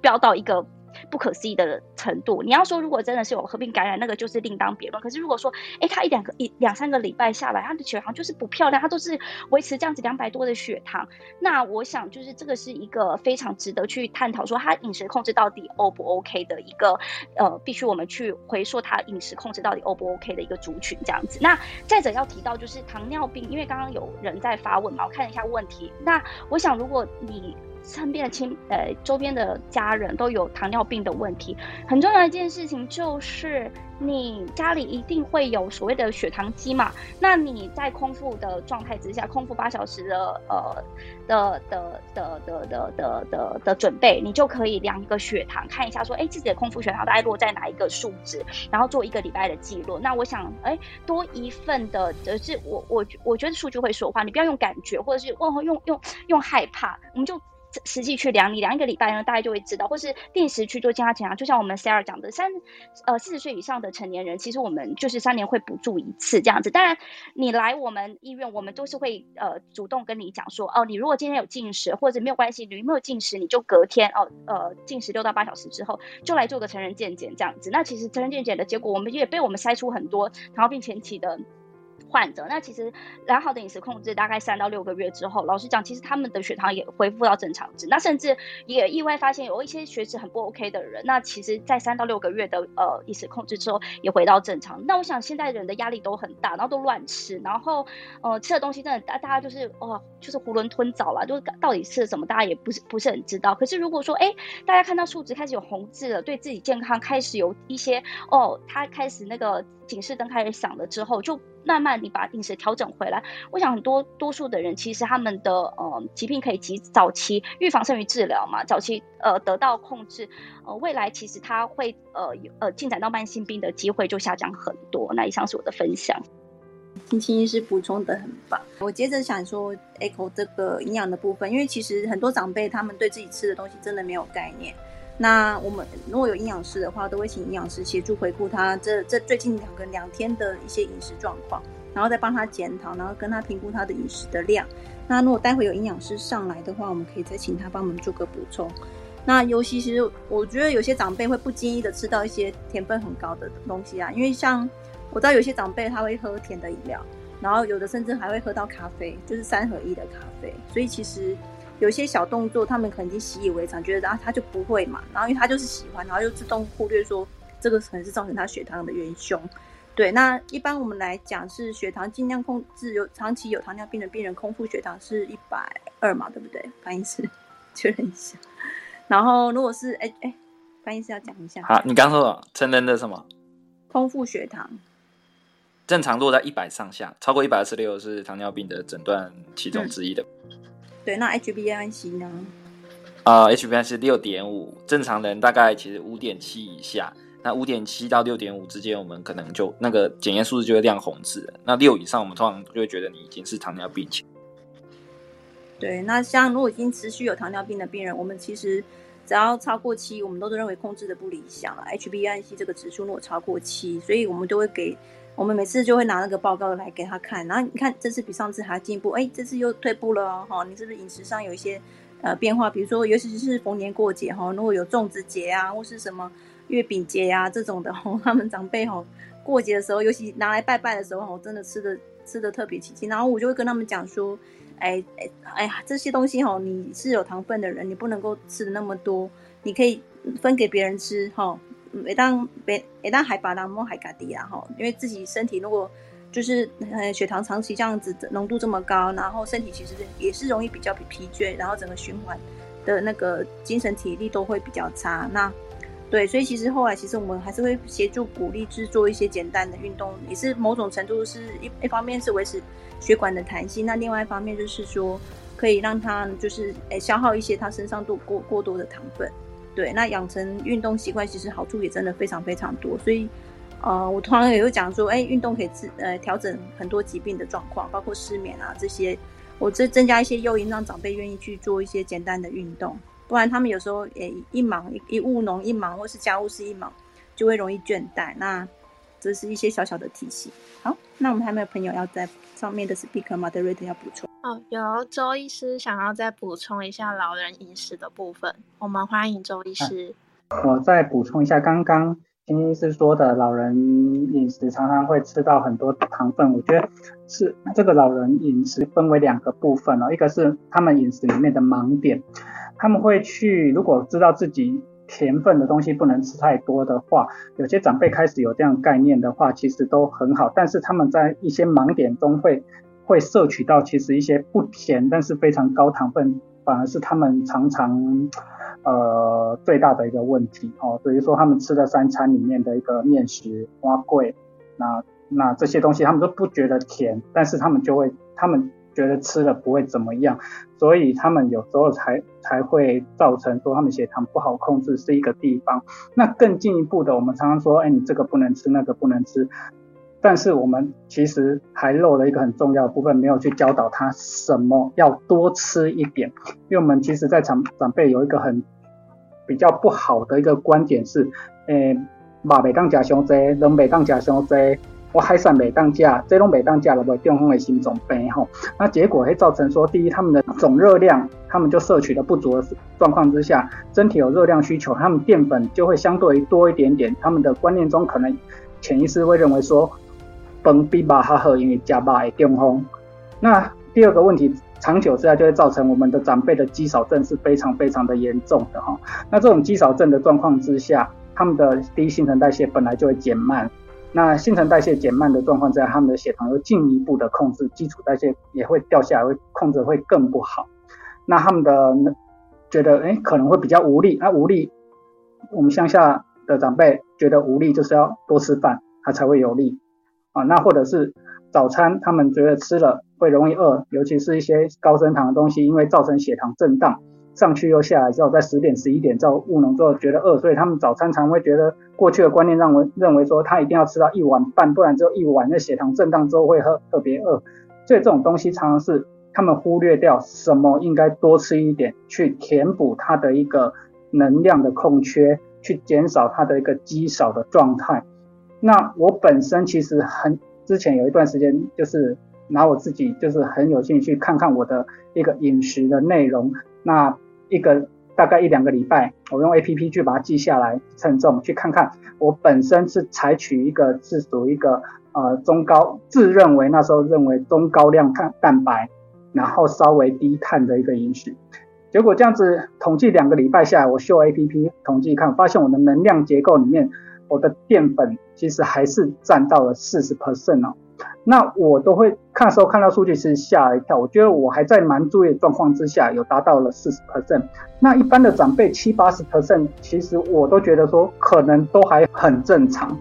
飙到一个。不可思议的程度，你要说如果真的是有合并感染，那个就是另当别论。可是如果说，哎，他一两个一两三个礼拜下来，他的血糖就是不漂亮，他都是维持这样子两百多的血糖，那我想就是这个是一个非常值得去探讨，说他饮食控制到底 O 不 OK 的一个呃，必须我们去回溯他饮食控制到底 O 不 OK 的一个族群这样子。那再者要提到就是糖尿病，因为刚刚有人在发问嘛，我看了一下问题。那我想如果你身边的亲呃周边的家人都有糖尿病的问题，很重要一件事情就是你家里一定会有所谓的血糖机嘛。那你在空腹的状态之下，空腹八小时的呃的的的的的的的的准备，你就可以量一个血糖，看一下说，哎，自己的空腹血糖大概落在哪一个数值，然后做一个礼拜的记录。那我想，哎，多一份的，就是我我我觉得数据会说话，你不要用感觉，或者是哦用用用害怕，我们就。实际去量，你量一个礼拜呢，大概就会知道，或是定时去做健康检查。就像我们 Sarah 讲的，三呃四十岁以上的成年人，其实我们就是三年会补助一次这样子。当然，你来我们医院，我们都是会呃主动跟你讲说，哦，你如果今天有进食，或者没有关系，你没有进食，你就隔天哦呃进食六到八小时之后，就来做个成人健检这样子。那其实成人健检的结果，我们也被我们筛出很多糖尿病前期的。患者，那其实良好的饮食控制，大概三到六个月之后，老实讲，其实他们的血糖也恢复到正常值。那甚至也意外发现有一些血脂很不 OK 的人，那其实在三到六个月的呃饮食控制之后，也回到正常。那我想现在人的压力都很大，然后都乱吃，然后呃吃的东西真的大大家就是哦，就是囫囵吞枣了，就是到底吃了什么，大家也不是不是很知道。可是如果说哎，大家看到数值开始有红字了，对自己健康开始有一些哦，他开始那个警示灯开始响了之后，就。慢慢你把饮食调整回来，我想很多多数的人其实他们的呃疾病可以及早期预防胜于治疗嘛，早期呃得到控制，呃未来其实他会呃呃进展到慢性病的机会就下降很多。那以上是我的分享。青青医师补充的很棒。我接着想说，echo 这个营养的部分，因为其实很多长辈他们对自己吃的东西真的没有概念。那我们如果有营养师的话，都会请营养师协助回顾他这这最近两个两天的一些饮食状况，然后再帮他检讨，然后跟他评估他的饮食的量。那如果待会有营养师上来的话，我们可以再请他帮我们做个补充。那尤其是我觉得有些长辈会不经意的吃到一些甜分很高的东西啊，因为像我知道有些长辈他会喝甜的饮料，然后有的甚至还会喝到咖啡，就是三合一的咖啡，所以其实。有些小动作，他们可能已经习以为常，觉得啊他就不会嘛，然后因为他就是喜欢，然后就自动忽略说这个可能是造成他血糖的元凶。对，那一般我们来讲是血糖尽量控制，有长期有糖尿病的病人空腹血糖是一百二嘛，对不对？翻译师确认一下。然后如果是哎哎，翻译师要讲一下。好，你刚说成人的什么？空腹血糖正常落在一百上下，超过一百二十六是糖尿病的诊断其中之一的。对，那 HbA1c 呢？呃，HbA1c 六点五，正常人大概其实五点七以下。那五点七到六点五之间，我们可能就那个检验数字就会亮红字。那六以上，我们通常就会觉得你已经是糖尿病期。对，那像如果已经持续有糖尿病的病人，我们其实只要超过七，我们都是认为控制的不理想了。HbA1c 这个指数如果超过七，所以我们都会给。我们每次就会拿那个报告来给他看，然后你看这次比上次还进步，哎，这次又退步了哦，哈，你是不是饮食上有一些呃变化？比如说，尤其是逢年过节哈，如果有粽子节啊，或是什么月饼节呀这种的吼，(laughs) 他们长辈吼过节的时候，尤其拿来拜拜的时候，真的吃的吃的特别起劲。然后我就会跟他们讲说，哎哎哎呀，这些东西吼，你是有糖分的人，你不能够吃的那么多，你可以分给别人吃哈。每当每每当海拔当摸海卡低啊哈，因为自己身体如果就是血糖长期这样子浓度这么高，然后身体其实也是容易比较疲倦，然后整个循环的那个精神体力都会比较差。那对，所以其实后来其实我们还是会协助鼓励制作一些简单的运动，也是某种程度是一一方面是维持血管的弹性，那另外一方面就是说可以让他就是诶消耗一些他身上多过过多的糖分。对，那养成运动习惯其实好处也真的非常非常多，所以，呃，我通常也会讲说，哎，运动可以治呃调整很多疾病的状况，包括失眠啊这些，我这增加一些诱因，让长辈愿意去做一些简单的运动，不然他们有时候也一忙一务农一忙，或是家务事一忙，就会容易倦怠。那这是一些小小的提醒。好，那我们还没有朋友要在上面的 speaker moderator 要补充。哦，有周医师想要再补充一下老人饮食的部分，我们欢迎周医师。我再补充一下，刚刚金医师说的，老人饮食常常会吃到很多糖分，我觉得是这个老人饮食分为两个部分哦，一个是他们饮食里面的盲点，他们会去如果知道自己甜分的东西不能吃太多的话，有些长辈开始有这样概念的话，其实都很好，但是他们在一些盲点中会。会摄取到其实一些不甜但是非常高糖分反而是他们常常呃最大的一个问题哦。比如说他们吃的三餐里面的一个面食、花桂，那那这些东西他们都不觉得甜，但是他们就会他们觉得吃了不会怎么样，所以他们有时候才才会造成说他们血糖不好控制是一个地方。那更进一步的，我们常常说，哎，你这个不能吃，那个不能吃。但是我们其实还漏了一个很重要的部分，没有去教导他什么要多吃一点。因为我们其实，在长长辈有一个很比较不好的一个观点是，诶，肉每当食伤济，人袂当食伤济，我海产每当食，这种每当食了，会中风的心脏病吼。那结果会造成说，第一，他们的总热量，他们就摄取的不足的状况之下，身体有热量需求，他们淀粉就会相对于多一点点。他们的观念中可能潜意识会认为说。崩比巴哈赫因为加巴会中风。那第二个问题，长久之下就会造成我们的长辈的肌少症是非常非常的严重的哈。那这种肌少症的状况之下，他们的第一新陈代谢本来就会减慢，那新陈代谢减慢的状况之下，他们的血糖又进一步的控制，基础代谢也会掉下来，会控制会更不好。那他们的觉得哎可能会比较无力，那无力，我们乡下的长辈觉得无力就是要多吃饭，他才会有力。啊，那或者是早餐，他们觉得吃了会容易饿，尤其是一些高升糖的东西，因为造成血糖震荡，上去又下来之后，在十点、十一点之后务农之后觉得饿，所以他们早餐常会觉得过去的观念让我认为说他一定要吃到一碗半，不然只有一碗，那血糖震荡之后会喝特别饿，所以这种东西常常是他们忽略掉什么应该多吃一点，去填补他的一个能量的空缺，去减少他的一个积少的状态。那我本身其实很之前有一段时间，就是拿我自己就是很有兴趣看看我的一个饮食的内容。那一个大概一两个礼拜，我用 A P P 去把它记下来，称重去看看。我本身是采取一个是属一个呃中高，自认为那时候认为中高量碳蛋白，然后稍微低碳的一个饮食。结果这样子统计两个礼拜下来，我秀 A P P 统计看，发现我的能量结构里面。我的淀粉其实还是占到了四十 percent 哦，那我都会看的时候看到数据是吓了一跳，我觉得我还在蛮注意的状况之下，有达到了四十 percent。那一般的长辈七八十 percent，其实我都觉得说可能都还很正常。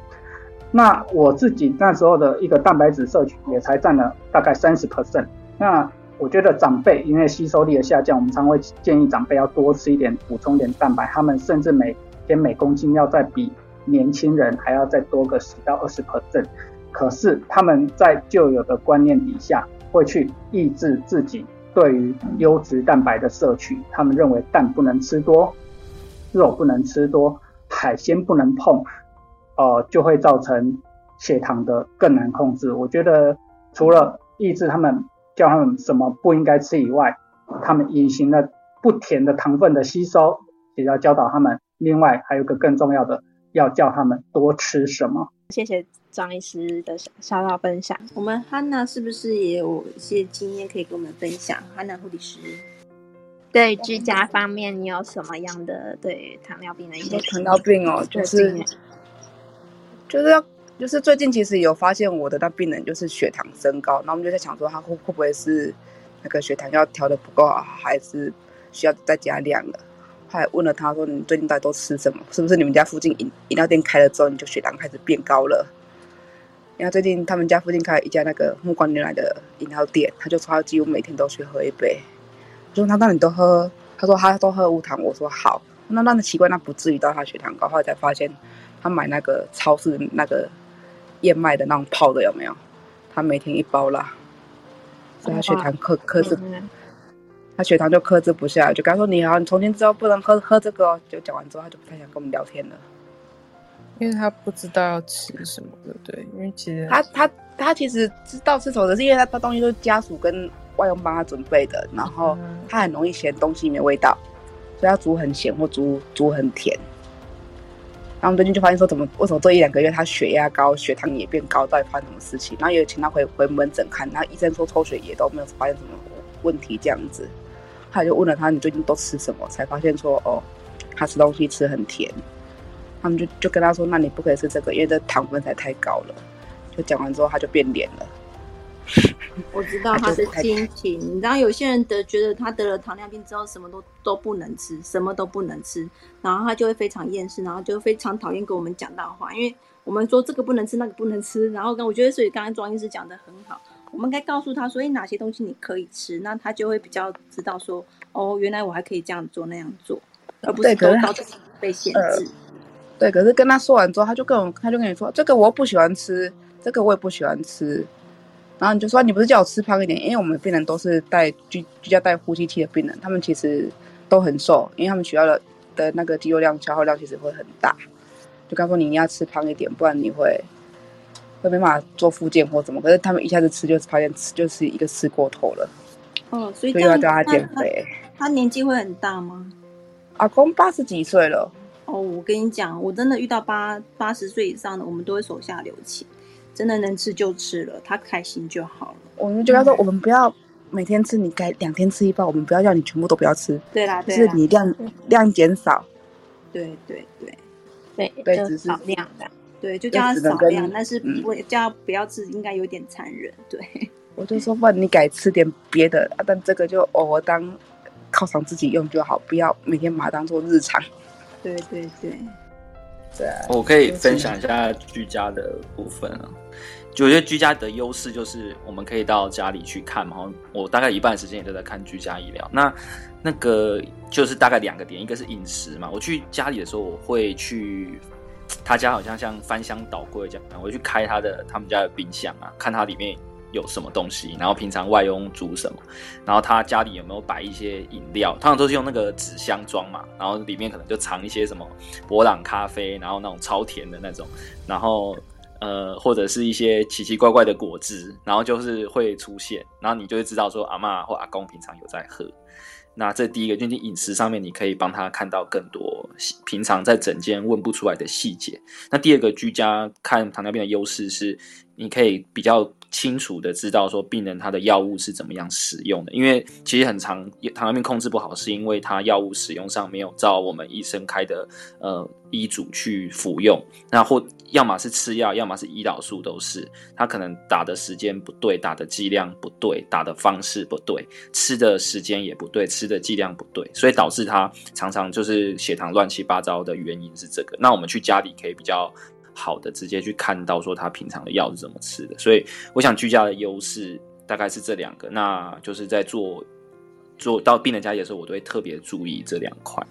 那我自己那时候的一个蛋白质摄取也才占了大概三十 percent。那我觉得长辈因为吸收力的下降，我们常会建议长辈要多吃一点，补充点蛋白。他们甚至每天每公斤要再比。年轻人还要再多个十到二十个证可是他们在旧有的观念底下，会去抑制自己对于优质蛋白的摄取。他们认为蛋不能吃多，肉不能吃多，海鲜不能碰，呃，就会造成血糖的更难控制。我觉得除了抑制他们，叫他们什么不应该吃以外，他们隐形的不甜的糖分的吸收，也要教导他们。另外还有个更重要的。要叫他们多吃什么？谢谢张医师的小小分享。我们 Hanna 是不是也有一些经验可以跟我们分享？？Hanna 护理师，对居家方面，你有什么样的对糖尿病的一些糖尿病哦，就是就是要就是最近其实有发现我的那病人就是血糖升高，那我们就在想说他会会不会是那个血糖要调的不够好，还是需要再加量了？他还问了他说：“你最近到底都吃什么？是不是你们家附近饮饮料店开了之后，你就血糖开始变高了？”因为最近他们家附近开了一家那个木瓜牛奶的饮料店，他就说他几乎每天都去喝一杯。我说：“那那你都喝？”他说：“他都喝无糖。”我说：“好。”那那奇怪，那不至于到他血糖高。后来才发现，他买那个超市那个燕麦的那种泡的有没有？他每天一包啦，所以他血糖克克制。他血糖就克制不下，就跟他说：“你好，你从今之后不能喝喝这个。”哦就讲完之后，他就不太想跟我们聊天了，因为他不知道要吃什么，对不对？因为其实他他他其实知道吃什么，是因为他他东西都是家属跟外佣帮他准备的，然后他很容易嫌东西没味道，所以他煮很咸或煮煮很甜。然后我们最近就发现说，怎么为什么这一两个月他血压高，血糖也变高，到底发生什么事情？然后也请他回回门诊看，然后医生说抽血也都没有发现什么问题，这样子。他就问了他：“你最近都吃什么？”才发现说：“哦，他吃东西吃很甜。”他们就就跟他说：“那你不可以吃这个，因为这糖分才太高了。”就讲完之后，他就变脸了。我知道他的心情。你知道有些人得觉得他得了糖尿病之后，什么都都不能吃，什么都不能吃，然后他就会非常厌世，然后就非常讨厌跟我们讲大话，因为我们说这个不能吃，那个不能吃，然后跟我觉得，所以刚刚庄医师讲的很好，我们该告诉他所以，哪些东西你可以吃，那他就会比较知道说，哦，原来我还可以这样做那样做，而不是都到被限制。对，可是跟他说完之后，他就跟我，他就跟你说，这个我不喜欢吃，这个我也不喜欢吃。然后你就说，你不是叫我吃胖一点？因为我们病人都是带居居家带呼吸器的病人，他们其实都很瘦，因为他们需要的的那个肌肉量消耗量其实会很大。就告诉你你要吃胖一点，不然你会会没办法做复健或怎么。可是他们一下子吃就发现吃就是一个吃过头了。哦，所以要叫他减肥。他年纪会很大吗？阿公八十几岁了。哦，我跟你讲，我真的遇到八八十岁以上的，我们都会手下留情，真的能吃就吃了，他开心就好了。我们就要说，我们不要每天吃，你该两天吃一包，我们不要叫你全部都不要吃。对啦，就是你量量减少。对对对对对，只是少量的，对，就叫他少量，但是不叫他不要吃，应该有点残忍。对，(laughs) 我就说，不然你改吃点别的，但这个就偶尔当犒赏自己用就好，不要每天把它当做日常。(laughs) 对对对，对啊，我可以分享一下居家的部分啊。就我觉得居家的优势就是我们可以到家里去看嘛。我大概一半时间也都在看居家医疗。那那个就是大概两个点，一个是饮食嘛。我去家里的时候，我会去他家，好像像翻箱倒柜这样，我去开他的他们家的冰箱啊，看他里面。有什么东西，然后平常外佣煮什么，然后他家里有没有摆一些饮料，通常都是用那个纸箱装嘛，然后里面可能就藏一些什么博朗咖啡，然后那种超甜的那种，然后呃或者是一些奇奇怪怪的果汁，然后就是会出现，然后你就会知道说阿妈或阿公平常有在喝。那这第一个，就是饮食上面你可以帮他看到更多平常在诊间问不出来的细节。那第二个，居家看糖尿病的优势是，你可以比较。清楚的知道说病人他的药物是怎么样使用的，因为其实很长糖尿病控制不好，是因为他药物使用上没有照我们医生开的呃医嘱去服用，那或要么是吃药，要么是胰岛素都是，他可能打的时间不对，打的剂量不对，打的方式不对，吃的时间也不对，吃的剂量不对，所以导致他常常就是血糖乱七八糟的原因是这个。那我们去家里可以比较。好的，直接去看到说他平常的药是怎么吃的，所以我想居家的优势大概是这两个。那就是在做做到病人家里的时候，我都会特别注意这两块。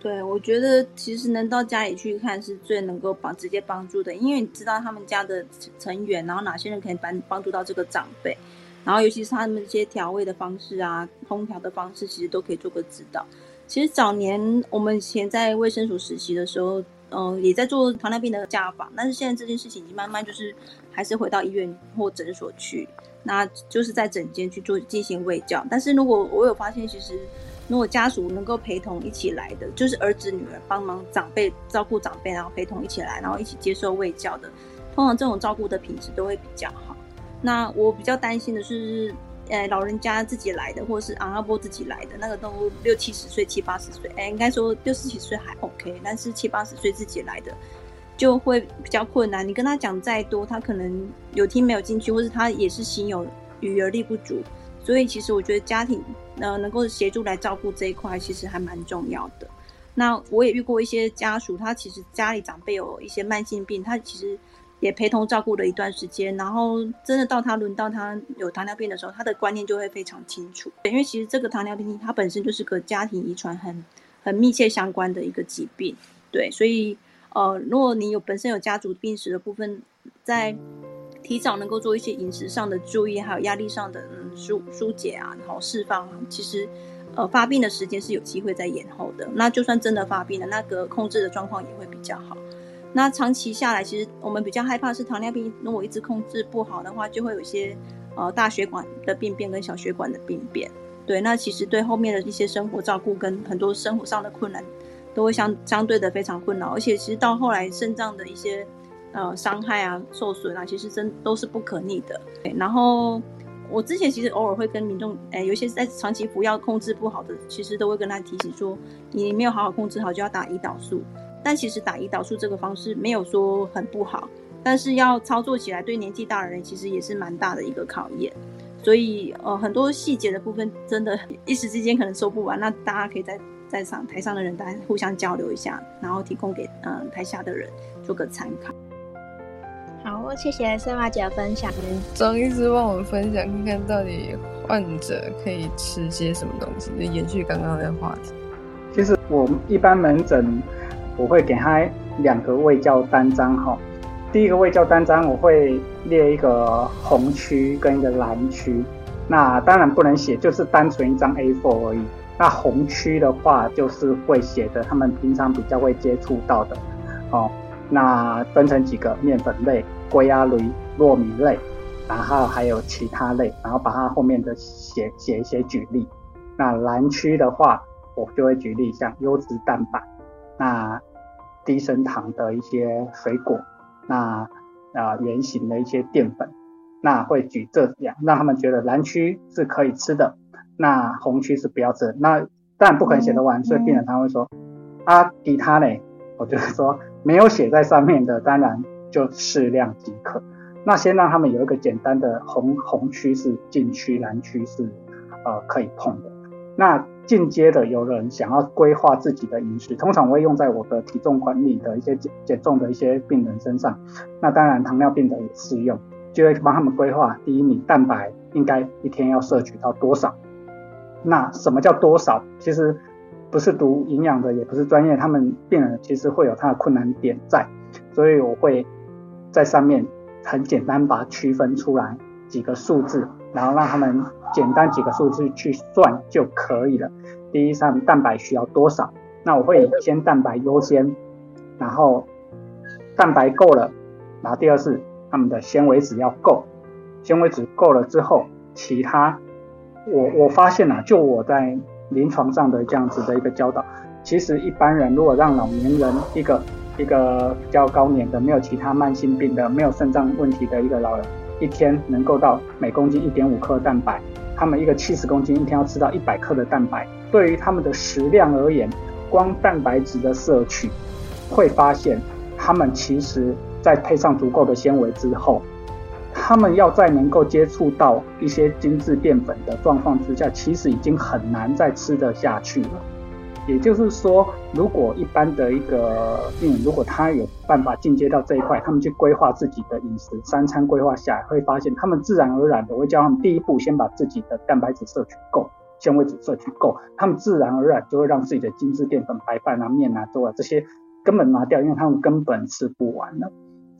对，我觉得其实能到家里去看是最能够帮直接帮助的，因为你知道他们家的成员，然后哪些人可以帮帮助到这个长辈，然后尤其是他们一些调味的方式啊、烹调的方式，其实都可以做个指导。其实早年我们以前在卫生署实习的时候。嗯，也在做糖尿病的家访，但是现在这件事情已经慢慢就是还是回到医院或诊所去，那就是在诊间去做进行喂教。但是如果我有发现，其实如果家属能够陪同一起来的，就是儿子女儿帮忙长辈照顾长辈，然后陪同一起来，然后一起接受喂教的，通常这种照顾的品质都会比较好。那我比较担心的是。呃，老人家自己来的，或者是阿阿波自己来的，那个都六七十岁、七八十岁，哎，应该说六十几岁还 OK，但是七八十岁自己来的就会比较困难。你跟他讲再多，他可能有听没有进去，或是他也是心有余而力不足。所以其实我觉得家庭呃能够协助来照顾这一块，其实还蛮重要的。那我也遇过一些家属，他其实家里长辈有一些慢性病，他其实。也陪同照顾了一段时间，然后真的到他轮到他有糖尿病的时候，他的观念就会非常清楚。因为其实这个糖尿病它本身就是个家庭遗传很很密切相关的一个疾病，对，所以呃，如果你有本身有家族病史的部分，在提早能够做一些饮食上的注意，还有压力上的嗯疏疏解啊，然后释放，其实呃发病的时间是有机会在延后的。那就算真的发病了，那个控制的状况也会比较好。那长期下来，其实我们比较害怕是糖尿病，如果一直控制不好的话，就会有一些呃大血管的病变跟小血管的病变。对，那其实对后面的一些生活照顾跟很多生活上的困难，都会相相对的非常困扰。而且其实到后来肾脏的一些呃伤害啊、受损啊，其实真都是不可逆的。对，然后我之前其实偶尔会跟民众，哎，有些在长期服药控制不好的，其实都会跟他提醒说，你没有好好控制好，就要打胰岛素。但其实打胰岛素这个方式没有说很不好，但是要操作起来对年纪大的人其实也是蛮大的一个考验。所以呃很多细节的部分真的一时之间可能说不完，那大家可以在在上台上的人大家互相交流一下，然后提供给嗯、呃台下的人做个参考。好，谢谢瑟玛姐的分享。张医师帮我们分享看看到底患者可以吃些什么东西，就延续刚刚的话题。其实我们一般门诊我会给他两个胃教单张哈，第一个胃教单张我会列一个红区跟一个蓝区，那当然不能写，就是单纯一张 A4 而已。那红区的话就是会写的他们平常比较会接触到的哦，那分成几个面粉类、龟鸭驴、糯米类，然后还有其他类，然后把它后面的写写一些举例。那蓝区的话，我就会举例像优质蛋白，那低升糖的一些水果，那啊圆形的一些淀粉，那会举这样，让他们觉得蓝区是可以吃的，那红区是不要吃。那当然不可能写得完，所以病人他会说啊，其他嘞，我就是说没有写在上面的，当然就适量即可。那先让他们有一个简单的红红区是禁区，蓝区是呃可以碰的。那进阶的，有人想要规划自己的饮食，通常我会用在我的体重管理的一些减减重的一些病人身上。那当然糖尿病的也适用，就会帮他们规划。第一，你蛋白应该一天要摄取到多少？那什么叫多少？其实不是读营养的，也不是专业，他们病人其实会有他的困难点在，所以我会在上面很简单把它区分出来几个数字，然后让他们简单几个数字去算就可以了。第一，上蛋白需要多少？那我会先蛋白优先，然后蛋白够了，然后第二是他们的纤维质要够，纤维质够了之后，其他我我发现啊，就我在临床上的这样子的一个教导，其实一般人如果让老年人一个一个比较高年的，没有其他慢性病的，没有肾脏问题的一个老人，一天能够到每公斤一点五克蛋白，他们一个七十公斤一天要吃到一百克的蛋白，对于他们的食量而言，光蛋白质的摄取，会发现他们其实在配上足够的纤维之后，他们要再能够接触到一些精致淀粉的状况之下，其实已经很难再吃得下去了。也就是说，如果一般的一个病人，如果他有办法进阶到这一块，他们去规划自己的饮食，三餐规划下来，会发现他们自然而然的会教他们第一步先把自己的蛋白质摄取够，纤维质摄取够，他们自然而然就会让自己的精致淀粉、白饭啊、面啊、粥啊这些根本拿掉，因为他们根本吃不完了。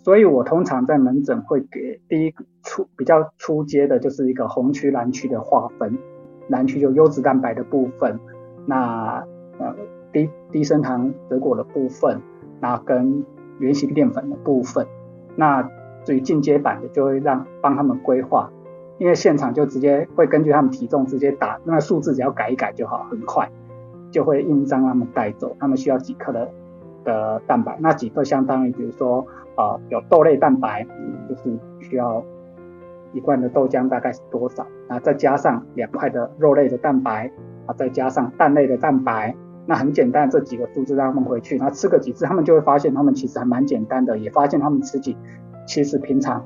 所以我通常在门诊会给第一个初比较初阶的，就是一个红区、蓝区的划分，蓝区就优质蛋白的部分，那呃低低升糖水果的部分，那跟原型淀粉的部分，那至于进阶版的就会让帮他们规划，因为现场就直接会根据他们体重直接打，那数字只要改一改就好，很快就会印章他们带走，他们需要几克的的蛋白，那几克相当于比如说呃有豆类蛋白，就是需要一罐的豆浆大概是多少，然后再加上两块的肉类的蛋白，啊再加上蛋类的蛋白。那很简单，这几个数字让他们回去，那吃个几次，他们就会发现他们其实还蛮简单的，也发现他们自己其实平常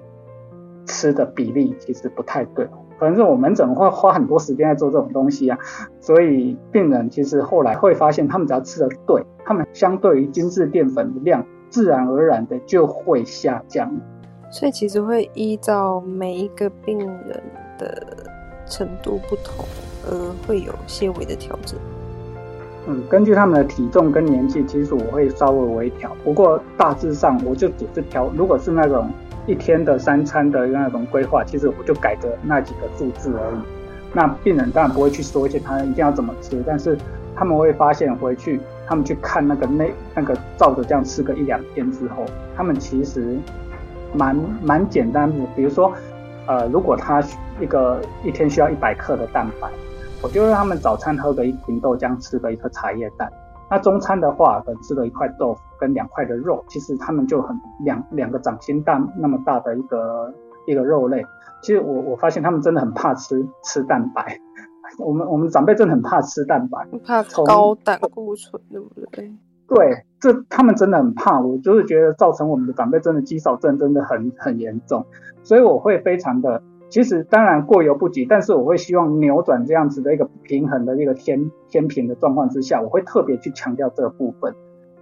吃的比例其实不太对。反正我们怎么会花很多时间在做这种东西啊，所以病人其实后来会发现，他们只要吃的对，他们相对于精致淀粉的量，自然而然的就会下降。所以其实会依照每一个病人的程度不同，而会有些微的调整。嗯，根据他们的体重跟年纪，其实我会稍微微调。不过大致上我就只是调，如果是那种一天的三餐的那种规划，其实我就改个那几个数字而已。那病人当然不会去说一些他一定要怎么吃，但是他们会发现回去，他们去看那个那那个照着这样吃个一两天之后，他们其实蛮蛮简单的。比如说，呃，如果他一个一天需要一百克的蛋白。我就让他们早餐喝个一瓶豆浆，吃个一颗茶叶蛋。那中餐的话，可能吃了一块豆腐跟两块的肉，其实他们就很两两个掌心大那么大的一个一个肉类。其实我我发现他们真的很怕吃吃蛋白。(laughs) 我们我们长辈真的很怕吃蛋白，怕高胆固醇，对不对？对，这他们真的很怕。我就是觉得造成我们的长辈真的肌少症真的很很严重，所以我会非常的其实当然过犹不及，但是我会希望扭转这样子的一个平衡的一个天天平的状况之下，我会特别去强调这个部分。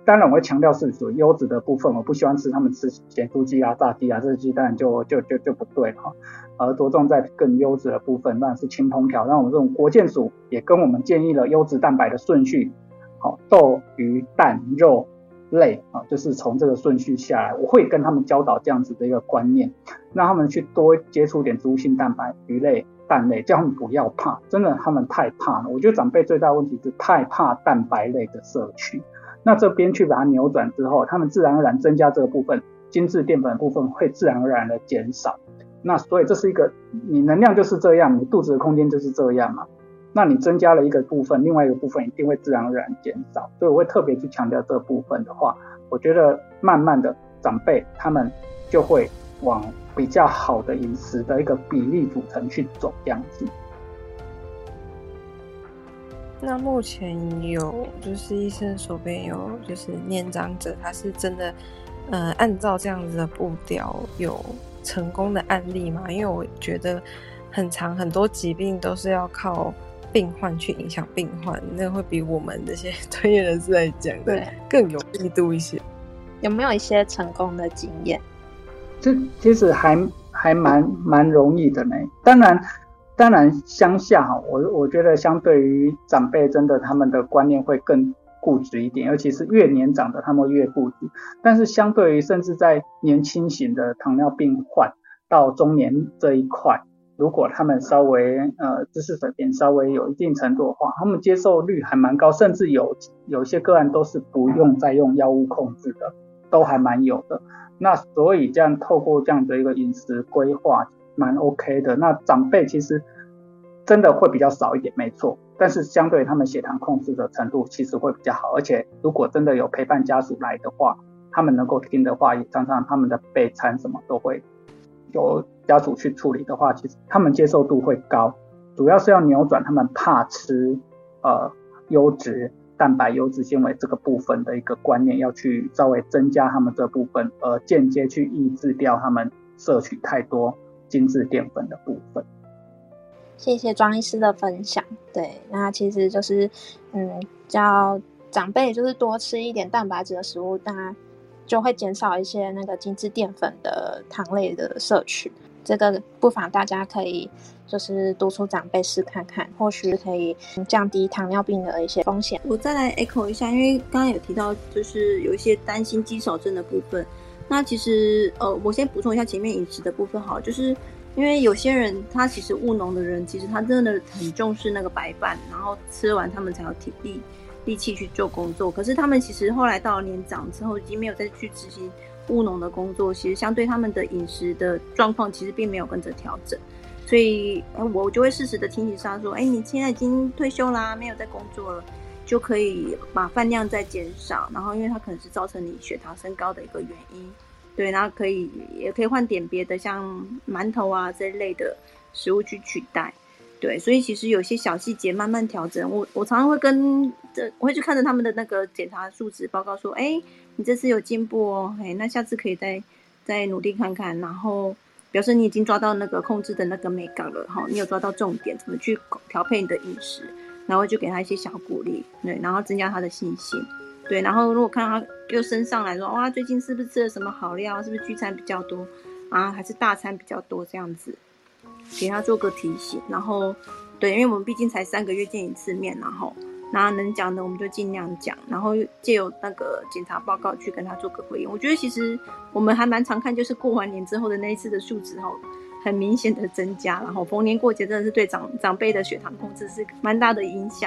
当然我会强调是属于优质的部分，我不希望吃他们吃咸酥鸡啊、炸鸡啊这些鸡蛋就就就就不对哈，而着重在更优质的部分，那是轻烹调。那我们这种国健署也跟我们建议了优质蛋白的顺序，好豆、鱼、蛋、肉类啊，就是从这个顺序下来，我会跟他们教导这样子的一个观念，让他们去多接触点植物性蛋白、鱼类、蛋类，叫他们不要怕，真的他们太怕了。我觉得长辈最大问题是太怕蛋白类的摄取。那这边去把它扭转之后，他们自然而然增加这个部分，精致淀粉的部分会自然而然的减少。那所以这是一个，你能量就是这样，你肚子的空间就是这样嘛。那你增加了一个部分，另外一个部分一定会自然而然减少。所以我会特别去强调这部分的话，我觉得慢慢的长辈他们就会往比较好的饮食的一个比例组成去走这样子。那目前有就是医生手边有就是年长者，他是真的，呃，按照这样子的步调有成功的案例吗？因为我觉得很长很多疾病都是要靠病患去影响病患，那会比我们这些 (laughs) 专业人士来讲的更有力度一些。有没有一些成功的经验？这其实还还蛮蛮容易的呢。当然。当然，乡下哈，我我觉得相对于长辈，真的他们的观念会更固执一点，尤其是越年长的，他们越固执。但是相对于甚至在年轻型的糖尿病患到中年这一块，如果他们稍微呃知识水平稍微有一定程度的话，他们接受率还蛮高，甚至有有些个案都是不用再用药物控制的，都还蛮有的。那所以这样透过这样的一个饮食规划。蛮 OK 的，那长辈其实真的会比较少一点，没错。但是相对他们血糖控制的程度其实会比较好，而且如果真的有陪伴家属来的话，他们能够听的话，也常常他们的备餐什么都会有家属去处理的话，其实他们接受度会高。主要是要扭转他们怕吃呃优质蛋白、优质纤维这个部分的一个观念，要去稍微增加他们这部分，而间接去抑制掉他们摄取太多。精致淀粉的部分，谢谢庄医师的分享。对，那其实就是，嗯，叫长辈就是多吃一点蛋白质的食物，那就会减少一些那个精致淀粉的糖类的摄取。这个不妨大家可以就是督促长辈试看看，或许可以降低糖尿病的一些风险。我再来 echo 一下，因为刚刚有提到就是有一些担心肌少症的部分。那其实，呃，我先补充一下前面饮食的部分好，就是因为有些人他其实务农的人，其实他真的很重视那个白饭，然后吃完他们才有体力力气去做工作。可是他们其实后来到了年长之后，已经没有再去执行务农的工作，其实相对他们的饮食的状况其实并没有跟着调整。所以，我就会适时的提醒他说：“哎，你现在已经退休啦，没有在工作了。”就可以把饭量再减少，然后因为它可能是造成你血糖升高的一个原因，对，然后可以也可以换点别的，像馒头啊这类的食物去取代，对，所以其实有些小细节慢慢调整，我我常常会跟这我会去看着他们的那个检查数值报告说，哎，你这次有进步哦，哎，那下次可以再再努力看看，然后表示你已经抓到那个控制的那个美感了，哈，你有抓到重点，怎么去调配你的饮食。然后就给他一些小鼓励，对，然后增加他的信心，对，然后如果看到他又升上来说，哇，最近是不是吃了什么好料？是不是聚餐比较多啊？还是大餐比较多？这样子，给他做个提醒。然后，对，因为我们毕竟才三个月见一次面，然后，然后能讲的我们就尽量讲，然后借由那个检查报告去跟他做个回应。我觉得其实我们还蛮常看，就是过完年之后的那一次的数值后。很明显的增加，然后逢年过节真的是对长长辈的血糖控制是蛮大的影响。